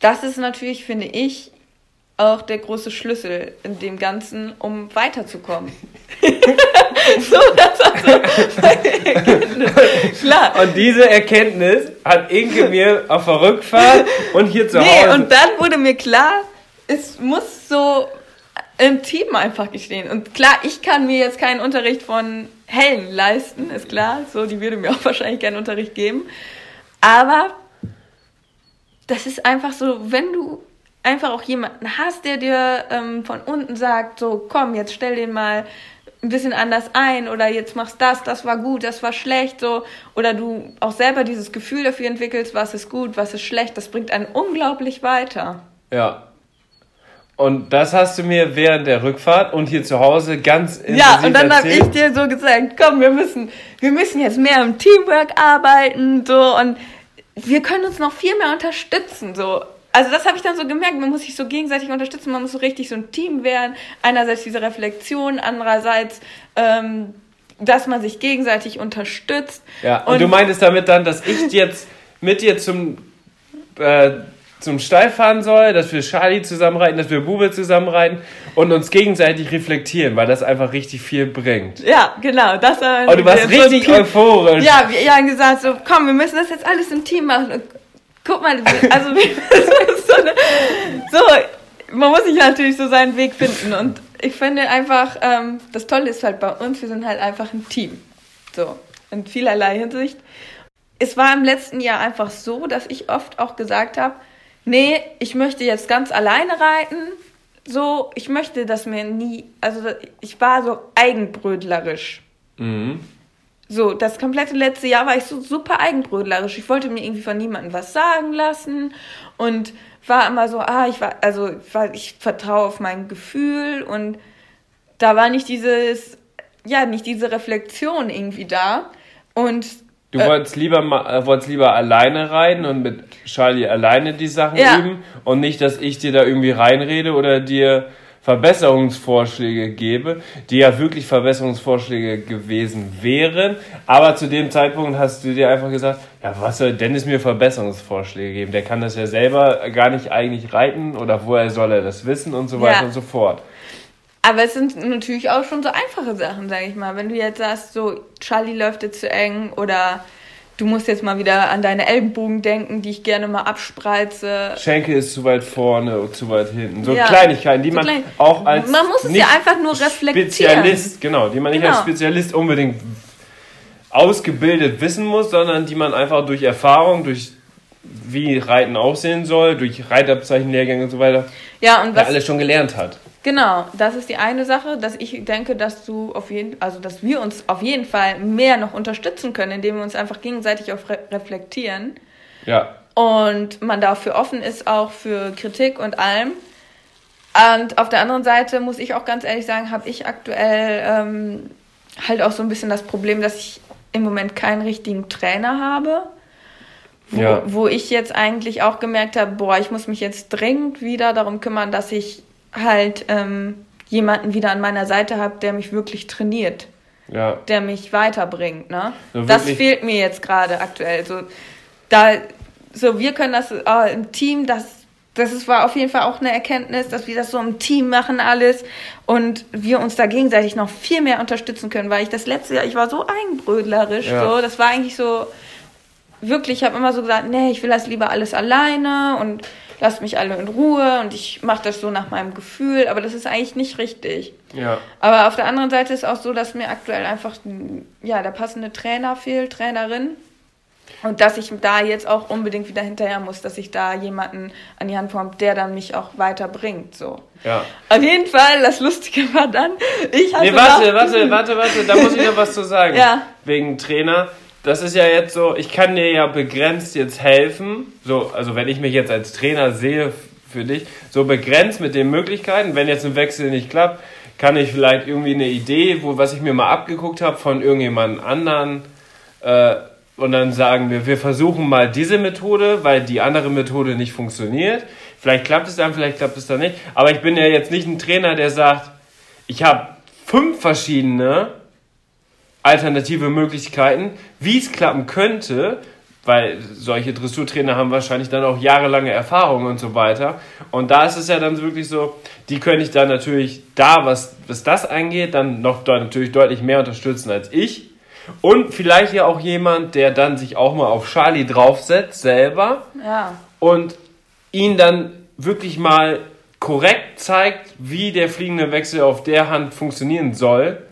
Das ist natürlich, finde ich, auch der große Schlüssel in dem Ganzen, um weiterzukommen. so, das also Klar. Und diese Erkenntnis hat Inke mir auf der Rückfahrt und hier zu Nee, Hause. und dann wurde mir klar, es muss so im Team einfach geschehen. Und klar, ich kann mir jetzt keinen Unterricht von Helen leisten, ist klar. So, die würde mir auch wahrscheinlich gerne Unterricht geben. Aber das ist einfach so, wenn du einfach auch jemanden hast, der dir ähm, von unten sagt, so komm, jetzt stell den mal ein bisschen anders ein oder jetzt machst das, das war gut, das war schlecht, so oder du auch selber dieses Gefühl dafür entwickelst, was ist gut, was ist schlecht, das bringt einen unglaublich weiter. Ja. Und das hast du mir während der Rückfahrt und hier zu Hause ganz intensiv Ja, und dann habe ich dir so gesagt, komm, wir müssen, wir müssen jetzt mehr im Teamwork arbeiten, so und wir können uns noch viel mehr unterstützen, so. Also das habe ich dann so gemerkt, man muss sich so gegenseitig unterstützen, man muss so richtig so ein Team werden. Einerseits diese Reflexion, andererseits, ähm, dass man sich gegenseitig unterstützt. Ja, und, du meintest damit dann, dass ich jetzt mit dir zum, äh, zum Stall fahren soll, dass wir Charlie zusammenreiten, dass wir Bube zusammenreiten und uns gegenseitig reflektieren, weil das einfach richtig viel bringt. Ja, genau. Das Und du warst so richtig Team- euphorisch. Ja, wir haben gesagt, so, komm, wir müssen das jetzt alles im Team machen. Und guck mal, also so, eine, so, man muss sich natürlich so seinen Weg finden. Und ich finde einfach, ähm, das Tolle ist halt bei uns, wir sind halt einfach ein Team. So, in vielerlei Hinsicht. Es war im letzten Jahr einfach so, dass ich oft auch gesagt habe, nee, ich möchte jetzt ganz alleine reiten. So, ich möchte, dass mir nie, also ich war so eigenbrötlerisch. Mhm. So, das komplette letzte Jahr war ich so super eigenbrötlerisch. Ich wollte mir irgendwie von niemandem was sagen lassen und war immer so, ah, ich war, also ich, war, ich vertraue auf mein Gefühl und da war nicht dieses, ja, nicht diese Reflexion irgendwie da. Und Du Äh. wolltest lieber, ma- äh, wolltest lieber alleine reiten und mit Charlie alleine die Sachen Ja. üben und nicht, dass ich dir da irgendwie reinrede oder dir Verbesserungsvorschläge gebe, die ja wirklich Verbesserungsvorschläge gewesen wären. Aber zu dem Zeitpunkt hast du dir einfach gesagt, ja, was soll Dennis mir Verbesserungsvorschläge geben? Der kann das ja selber gar nicht eigentlich reiten oder woher soll er das wissen und so weiter Ja. und so fort. Aber es sind natürlich auch schon so einfache Sachen, sag ich mal. Wenn du jetzt sagst, so, Charlie läuft dir zu eng oder du musst jetzt mal wieder an deine Ellenbogen denken, die ich gerne mal abspreize. Schenkel ist zu weit vorne und zu weit hinten. So Ja. Kleinigkeiten, die So man klein- auch als Man muss es nicht ja einfach nur reflektieren. Spezialist, genau, die man nicht Genau. als Spezialist unbedingt ausgebildet wissen muss, sondern die man einfach durch Erfahrung, durch wie Reiten aussehen soll, durch Reitabzeichenlehrgänge und so weiter, Ja, und was, alles schon gelernt hat. Genau, das ist die eine Sache, dass ich denke, dass du auf jeden, also dass wir uns auf jeden Fall mehr noch unterstützen können, indem wir uns einfach gegenseitig auch re reflektieren Ja, und man dafür offen ist auch für Kritik und allem. Und auf der anderen Seite muss ich auch ganz ehrlich sagen, habe ich aktuell ähm, halt auch so ein bisschen das Problem, dass ich im Moment keinen richtigen Trainer habe. Wo, Ja. wo ich jetzt eigentlich auch gemerkt habe, boah, ich muss mich jetzt dringend wieder darum kümmern, dass ich halt ähm, jemanden wieder an meiner Seite habe, der mich wirklich trainiert, ja. der mich weiterbringt. Ne? So das fehlt mir jetzt gerade aktuell. So, da, so wir können das äh, im Team, das, das ist, war auf jeden Fall auch eine Erkenntnis, dass wir das so im Team machen alles und wir uns da gegenseitig noch viel mehr unterstützen können, weil ich das letzte Jahr, ich war so eigenbrötlerisch, Ja. so, das war eigentlich so, wirklich, ich habe immer so gesagt, nee, ich will das lieber alles alleine und lasst mich alle in Ruhe und ich mache das so nach meinem Gefühl, aber das ist eigentlich nicht richtig. Ja, Aber auf der anderen Seite ist auch so, dass mir aktuell einfach ja, der passende Trainer fehlt, Trainerin. Und dass ich da jetzt auch unbedingt wieder hinterher muss, dass ich da jemanden an die Hand bekomme, der dann mich auch weiterbringt. So. ja. Auf jeden Fall, das Lustige war dann, ich hatte Nee, warte, warte, warte, warte, da muss ich noch was zu sagen. Ja. Wegen Trainer. Das ist ja jetzt so, ich kann dir ja begrenzt jetzt helfen. So, also wenn ich mich jetzt als Trainer sehe für dich, so begrenzt mit den Möglichkeiten. Wenn jetzt ein Wechsel nicht klappt, kann ich vielleicht irgendwie eine Idee, wo, was ich mir mal abgeguckt habe von irgendjemand anderen, äh, und dann sagen wir, wir versuchen mal diese Methode, weil die andere Methode nicht funktioniert. Vielleicht klappt es dann, vielleicht klappt es dann nicht. Aber ich bin ja jetzt nicht ein Trainer, der sagt, ich habe fünf verschiedene alternative Möglichkeiten, wie es klappen könnte, weil solche Dressurtrainer haben wahrscheinlich dann auch jahrelange Erfahrung und so weiter. Und da ist es ja dann wirklich so, die könnte ich dann natürlich da, was, was das angeht, dann noch da natürlich deutlich mehr unterstützen als ich. Und vielleicht ja auch jemand, der dann sich auch mal auf Charlie draufsetzt selber Ja, und ihn dann wirklich mal korrekt zeigt, wie der fliegende Wechsel auf der Hand funktionieren soll.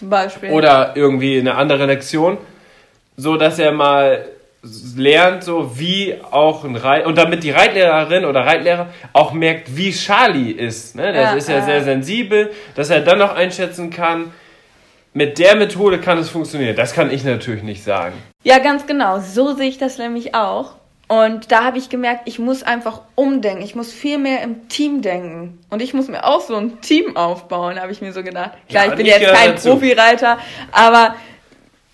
Zum Beispiel. oder irgendwie eine andere Lektion, so dass er mal lernt, so wie auch ein Reit und damit die Reitlehrerin oder Reitlehrer auch merkt, wie Charlie ist. Ne? Der Ja, ist ja ja. sehr sensibel, dass er dann noch einschätzen kann, mit der Methode kann es funktionieren. Das kann ich natürlich nicht sagen. Ja, ganz genau. So sehe ich das nämlich auch. Und da habe ich gemerkt, ich muss einfach umdenken. Ich muss viel mehr im Team denken. Und ich muss mir auch so ein Team aufbauen, habe ich mir so gedacht. Klar, Ja, ich bin ich jetzt kein dazu. Profireiter, aber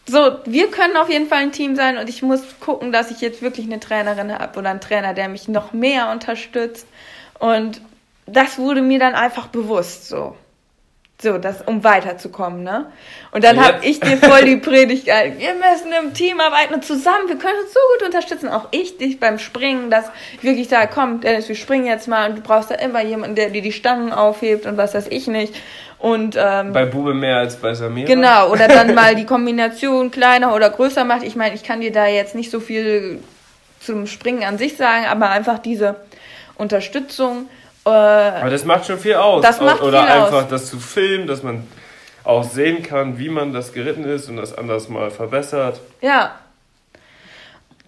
so, wir können auf jeden Fall ein Team sein und ich muss gucken, dass ich jetzt wirklich eine Trainerin habe oder einen Trainer, der mich noch mehr unterstützt. Und das wurde mir dann einfach bewusst so. So, das, um weiterzukommen, ne? Und dann Ja. habe ich dir voll die Predigt gehalten. Wir müssen im Team arbeiten und zusammen, wir können uns so gut unterstützen. Auch ich dich beim Springen, dass ich wirklich sage, komm, Dennis, wir springen jetzt mal und du brauchst da immer jemanden, der dir die Stangen aufhebt und was weiß ich nicht. Und ähm, Bei Bube mehr als bei Samira. Genau, oder dann mal die Kombination kleiner oder größer macht. Ich meine, ich kann dir da jetzt nicht so viel zum Springen an sich sagen, aber einfach diese Unterstützung. Äh, Aber das macht schon viel aus. Das macht Oder viel aus. einfach das zu filmen, dass man auch sehen kann, wie man das geritten ist und das anders mal verbessert. ja.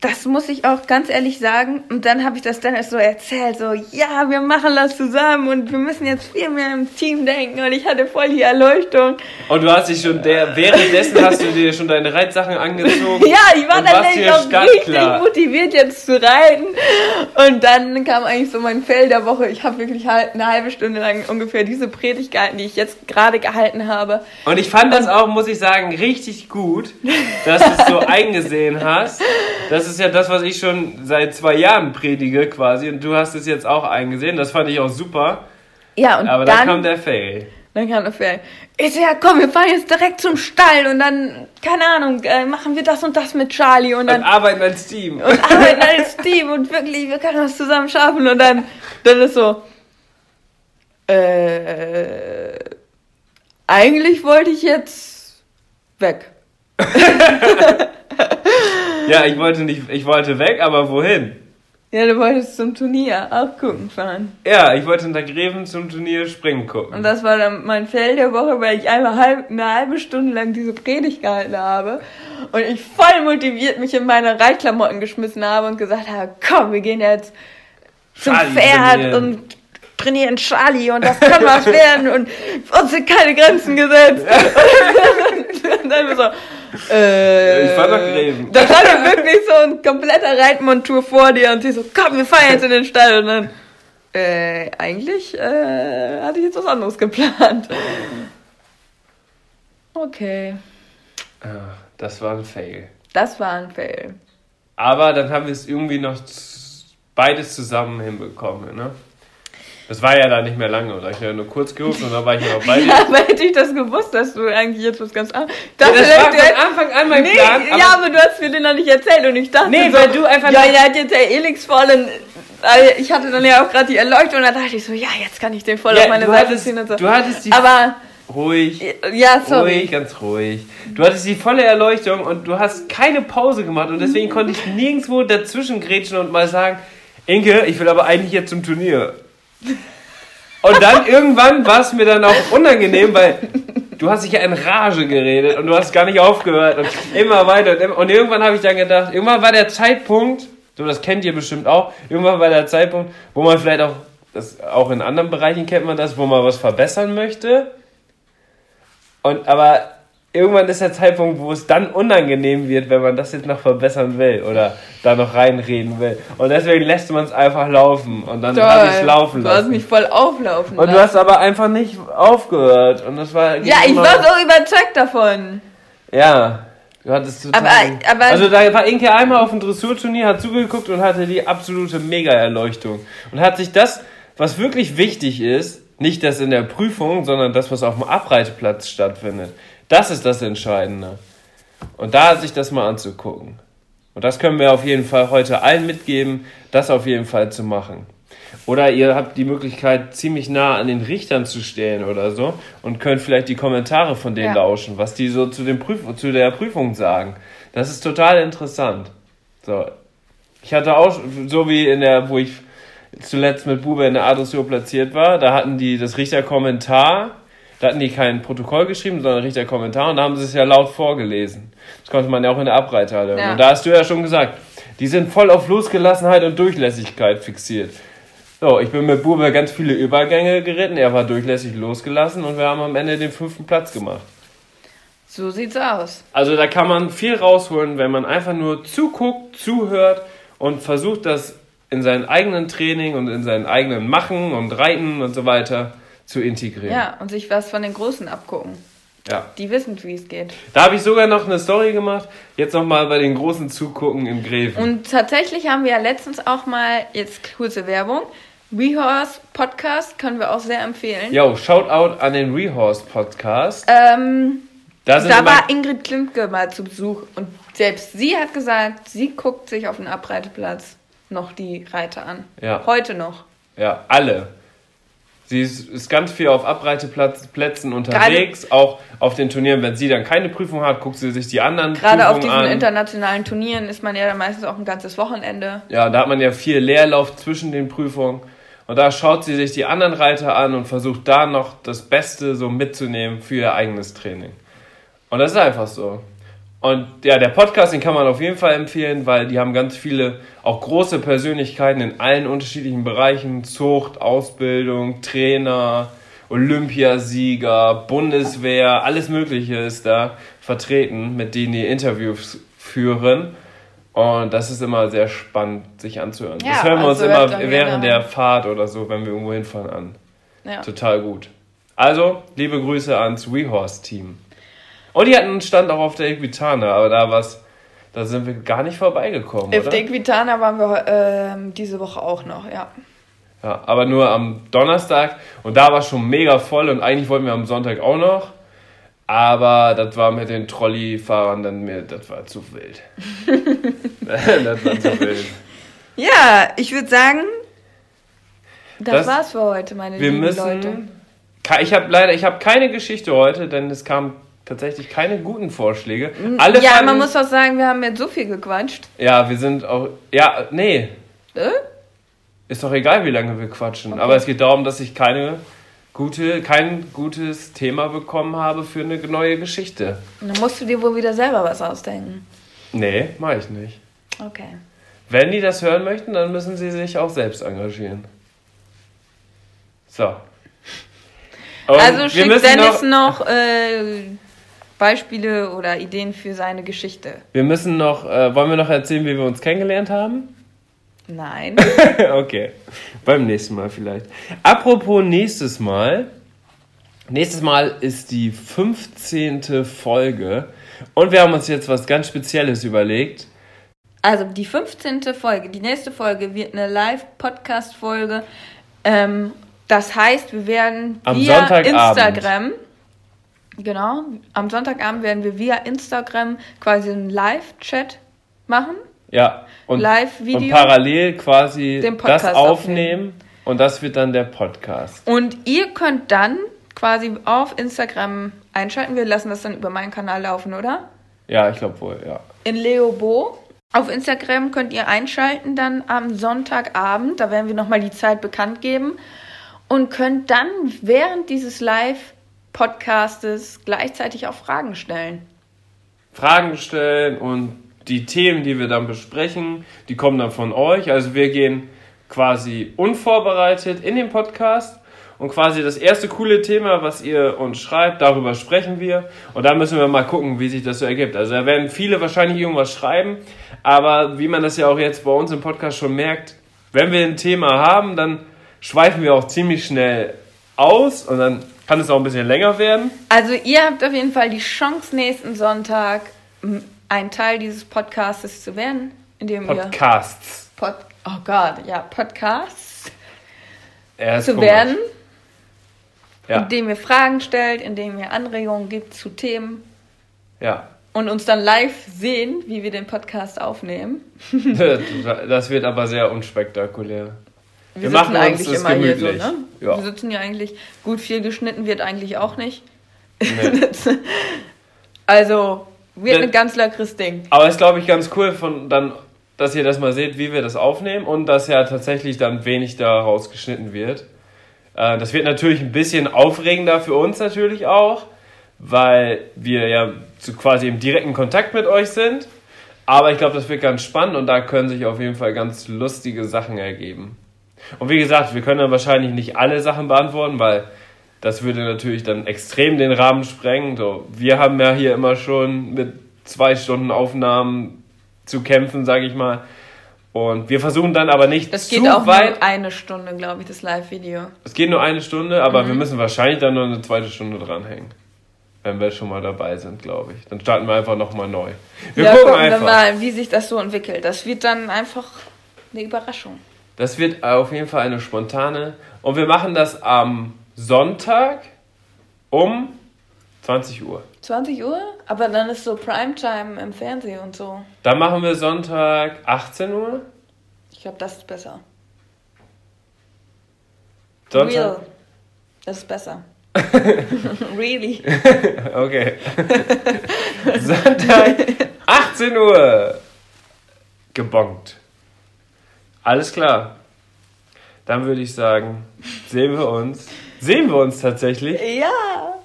Das muss ich auch ganz ehrlich sagen. Und dann habe ich das Dennis so erzählt, so, ja, wir machen das zusammen und wir müssen jetzt viel mehr im Team denken. Und ich hatte voll die Erleuchtung. Und du hast dich schon der, währenddessen hast du dir schon deine Reitsachen angezogen. Ja, ich war dann nämlich auch richtig startklar. motiviert jetzt zu reiten. Und dann kam eigentlich so mein Fell der Woche. Ich habe wirklich halt eine halbe Stunde lang ungefähr diese Predigt gehalten, die ich jetzt gerade gehalten habe. Und ich fand das auch, muss ich sagen, richtig gut, dass du es so eingesehen hast. Das ist ja das, was ich schon seit zwei Jahren predige quasi. Und du hast es jetzt auch eingesehen. Das fand ich auch super. Ja, und Aber dann, dann kam der Fail. dann kam der Fell. Ich so, ja komm, wir fahren jetzt direkt zum Stall und dann, keine Ahnung, äh, machen wir das und das mit Charlie und Und dann arbeiten als Team. und arbeiten als Team und wirklich, wir können das zusammen schaffen und dann, dann ist so, äh, eigentlich wollte ich jetzt weg. Ja, ich wollte nicht, ich wollte weg, aber wohin? Ja, du wolltest zum Turnier auch gucken fahren. Ja, ich wollte in der Greven zum Turnier springen Und gucken. das war dann mein Fell der Woche, weil ich einmal halb, eine halbe Stunde lang diese Predigt gehalten habe und ich voll motiviert mich in meine Reitklamotten geschmissen habe und gesagt habe, komm, wir gehen jetzt zum Charlie Pferd trainieren. und trainieren Charlie und das kann was werden und uns sind keine Grenzen gesetzt. und dann so, äh, Ich fahr nach Greven. Da stand dann wirklich so ein kompletter Reitmontur vor dir und sie so, komm, wir fahren jetzt in den Stall und dann äh, eigentlich äh, hatte ich jetzt was anderes geplant. Okay, Ah, Das war ein Fail. das war ein Fail. Aber dann haben wir es irgendwie noch beides zusammen hinbekommen, ne? Das war ja da nicht mehr lange, oder? Ich habe ja nur kurz gerufen und dann war ich ja noch bei dir. Ja, aber hätte ich das gewusst, dass du eigentlich jetzt was ganz anderes. Dachte, das war von Anfang an mein nee, Plan. aber- ja, aber du hast mir den noch nicht erzählt und ich dachte Nee, so, weil du einfach ja, ja, hat jetzt der Elix voll und äh, ich hatte dann ja auch gerade die Erleuchtung und dann dachte ich so, ja, jetzt kann ich den voll Ja, auf meine Seite ziehen und so. du hattest die- aber ruhig. ja, sorry. Ruhig, ganz ruhig. Du hattest die volle Erleuchtung und du hast keine Pause gemacht und deswegen konnte ich nirgendwo dazwischen grätschen und mal sagen, Inke, ich will aber eigentlich jetzt zum Turnier. Und dann irgendwann war es mir dann auch unangenehm, weil du hast dich ja in Rage geredet und du hast gar nicht aufgehört und immer weiter und, immer, und irgendwann habe ich dann gedacht, irgendwann war der Zeitpunkt, so das kennt ihr bestimmt auch, irgendwann war der Zeitpunkt, wo man vielleicht auch, das, auch in anderen Bereichen kennt man das, wo man was verbessern möchte. Und aber irgendwann ist der Zeitpunkt, wo es dann unangenehm wird, wenn man das jetzt noch verbessern will oder da noch reinreden will. Und deswegen lässt man es einfach laufen und dann habe ich es laufen du hast lassen. mich voll auflaufen Und du lassen. hast aber einfach nicht aufgehört. Und das war. Ja, ich war so überzeugt davon. Ja. Du hattest total. Aber- aber- also da war Inke einmal auf dem Dressurturnier, hat zugeguckt und hatte die absolute Mega-Erleuchtung. Und hat sich das, was wirklich wichtig ist, nicht das in der Prüfung, sondern das, was auf dem Abreiteplatz stattfindet. Das ist das Entscheidende. Und da sich das mal anzugucken. Und das können wir auf jeden Fall heute allen mitgeben, das auf jeden Fall zu machen. Oder ihr habt die Möglichkeit, ziemlich nah an den Richtern zu stehen oder so und könnt vielleicht die Kommentare von denen Ja. lauschen, was die so zu, dem Prüf zu der Prüfung sagen. Das ist total interessant. So. Ich hatte auch, so wie in der, wo ich zuletzt mit Bube in der A-Dressur platziert war, da hatten die das Richterkommentar Da hatten die kein Protokoll geschrieben, sondern richtig Kommentar und da haben sie es ja laut vorgelesen. Das konnte man ja auch in der Abreithalle. Ja. Und da hast du ja schon gesagt, die sind voll auf Losgelassenheit und Durchlässigkeit fixiert. So, ich bin mit Bube ganz viele Übergänge geritten, er war durchlässig losgelassen und wir haben am Ende den fünften Platz gemacht. So sieht's aus. Also da kann man viel rausholen, wenn man einfach nur zuguckt, zuhört und versucht, das in seinem eigenen Training und in seinem eigenen Machen und Reiten und so weiter zu integrieren. Ja, und sich was von den Großen abgucken. ja. Die wissen, wie es geht. Da habe ich sogar noch eine Story gemacht. Jetzt nochmal bei den großen Zugucken im Gräfen. Und tatsächlich haben wir ja letztens auch mal, jetzt kurze Werbung, WeHorse Podcast können wir auch sehr empfehlen. Yo, Shoutout an den Rehorse Podcast. Ähm, Da da war Ingrid Klimke mal zu Besuch und selbst sie hat gesagt, sie guckt sich auf dem Abreiteplatz noch die Reiter an. Ja. Heute noch. ja, alle. Sie ist, ist ganz viel auf Abreiteplätzen unterwegs, auch auf den Turnieren. Wenn sie dann keine Prüfung hat, guckt sie sich die anderen Gerade auf Prüfungen diesen an. internationalen Turnieren ist man ja dann meistens auch ein ganzes Wochenende. Ja, da hat man ja viel Leerlauf zwischen den Prüfungen. Und da schaut sie sich die anderen Reiter an und versucht da noch das Beste so mitzunehmen für ihr eigenes Training. Und das ist einfach so. Und ja, der Podcast, den kann man auf jeden Fall empfehlen, weil die haben ganz viele, auch große Persönlichkeiten in allen unterschiedlichen Bereichen. Zucht, Ausbildung, Trainer, Olympiasieger, Bundeswehr, alles Mögliche ist da vertreten, mit denen die Interviews führen. Und das ist immer sehr spannend, sich anzuhören. Ja, das hören wir also uns immer während der. Fahrt oder so, wenn wir irgendwo hinfahren, an. Ja. Total gut. Also, liebe Grüße ans WeHorse-Team. Und die hatten einen Stand auch auf der Equitana, aber da war's, da sind wir gar nicht vorbeigekommen, Auf oder? der Equitana waren wir ähm, diese Woche auch noch, ja. Ja, aber nur am Donnerstag und da war schon mega voll und eigentlich wollten wir am Sonntag auch noch. Aber das war mit den Trolleyfahrern dann mir, das war zu wild. das war zu wild. Ja, ich würde sagen, das, Das- war's für heute, meine Wir lieben müssen. Leute. Ich habe leider, ich habe keine Geschichte heute, denn es kamen tatsächlich keine guten Vorschläge. Alle ja, fanden- man muss auch sagen, wir haben jetzt so viel gequatscht. Ja, wir sind auch. Ja, nee. Äh? Ist doch egal, wie lange wir quatschen. Aber es geht darum, dass ich keine gute, kein gutes Thema bekommen habe für eine neue Geschichte. Dann musst du dir wohl wieder selber was ausdenken. Nee, mache ich nicht. Okay. Wenn die das hören möchten, dann müssen sie sich auch selbst engagieren. So. Und also schickt Dennis noch, noch, äh, Beispiele oder Ideen für seine Geschichte. wir müssen noch, äh, wollen wir noch erzählen, wie wir uns kennengelernt haben? Nein. okay, beim nächsten Mal vielleicht. Apropos nächstes Mal. Nächstes Mal ist die 15. Folge und wir haben uns jetzt was ganz Spezielles überlegt. Also die 15. Folge, die nächste Folge wird eine Live-Podcast-Folge. Ähm, das heißt, wir werden Am via. Instagram, genau, am Sonntagabend werden wir via Instagram quasi einen Live-Chat machen. Ja, und, Live-Video. und parallel quasi Den das Podcast aufnehmen und das wird dann der Podcast. Und ihr könnt dann quasi auf Instagram einschalten. Wir lassen das dann über meinen Kanal laufen, oder? Ja, ich glaube wohl, ja. In Leobo. Auf Instagram könnt ihr einschalten dann am Sonntagabend. Da werden wir nochmal die Zeit bekannt geben. Und könnt dann während dieses Live-Podcastes gleichzeitig auch Fragen stellen. Fragen stellen und die Themen, die wir dann besprechen, die kommen dann von euch. Also wir gehen quasi unvorbereitet in den Podcast und quasi das erste coole Thema, was ihr uns schreibt, darüber sprechen wir und dann müssen wir mal gucken, wie sich das so ergibt. Also da werden viele wahrscheinlich irgendwas schreiben, aber wie man das ja auch jetzt bei uns im Podcast schon merkt, wenn wir ein Thema haben, dann schweifen wir auch ziemlich schnell aus und dann kann es auch ein bisschen länger werden. Also ihr habt auf jeden Fall die Chance, nächsten Sonntag ein Teil dieses Podcastes zu werden, indem ihr Podcasts. Pod oh Gott, ja, Podcasts zu komisch. werden, Ja. indem ihr Fragen stellt, indem ihr Anregungen gibt zu Themen Ja, und uns dann live sehen, wie wir den Podcast aufnehmen. das wird aber sehr unspektakulär. Wir, Wir sitzen machen eigentlich immer hier so, gemütlich. ne? Ja. Wir sitzen hier eigentlich, gut viel geschnitten wird eigentlich auch nicht. Nee. also, wird ein ganz leckeres Ding. Aber ist, glaube ich, ganz cool, von dann, dass ihr das mal seht, wie wir das aufnehmen und dass ja tatsächlich dann wenig daraus geschnitten wird. Äh, das wird natürlich ein bisschen aufregender für uns natürlich auch, weil wir ja zu quasi im direkten Kontakt mit euch sind. Aber ich glaube, das wird ganz spannend und da können sich auf jeden Fall ganz lustige Sachen ergeben. Und wie gesagt, wir können dann wahrscheinlich nicht alle Sachen beantworten, weil das würde natürlich dann extrem den Rahmen sprengen. So, wir haben ja hier immer schon mit zwei Stunden Aufnahmen zu kämpfen, sage ich mal. Und wir versuchen dann aber nicht Das geht zu auch weit. nur eine Stunde, glaube ich, das Live-Video. Es geht nur eine Stunde, aber Mhm. wir müssen wahrscheinlich dann noch eine zweite Stunde dranhängen. Wenn wir schon mal dabei sind, glaube ich. Dann starten wir einfach nochmal neu. Wir ja, gucken gucken wir einfach. mal, wie sich das so entwickelt. Das wird dann einfach eine Überraschung. Das wird auf jeden Fall eine spontane. Und wir machen das am Sonntag um 20 Uhr. 20 Uhr? Aber dann ist so Primetime im Fernsehen und so. Dann machen wir Sonntag 18 Uhr. Ich glaube, das ist besser. Sonntag. Real. Das ist besser. really. Okay. Sonntag 18 Uhr. Gebongt. Alles klar. Dann würde ich sagen, sehen wir uns. Sehen wir uns tatsächlich. Ja,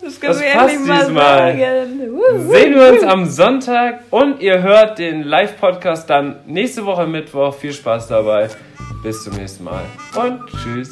das können Das wir passt endlich mal diesmal. sagen. Wuhu. Sehen wir uns am Sonntag und ihr hört den Live-Podcast dann nächste Woche Mittwoch. Viel Spaß dabei. Bis zum nächsten Mal und tschüss.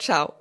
ciao.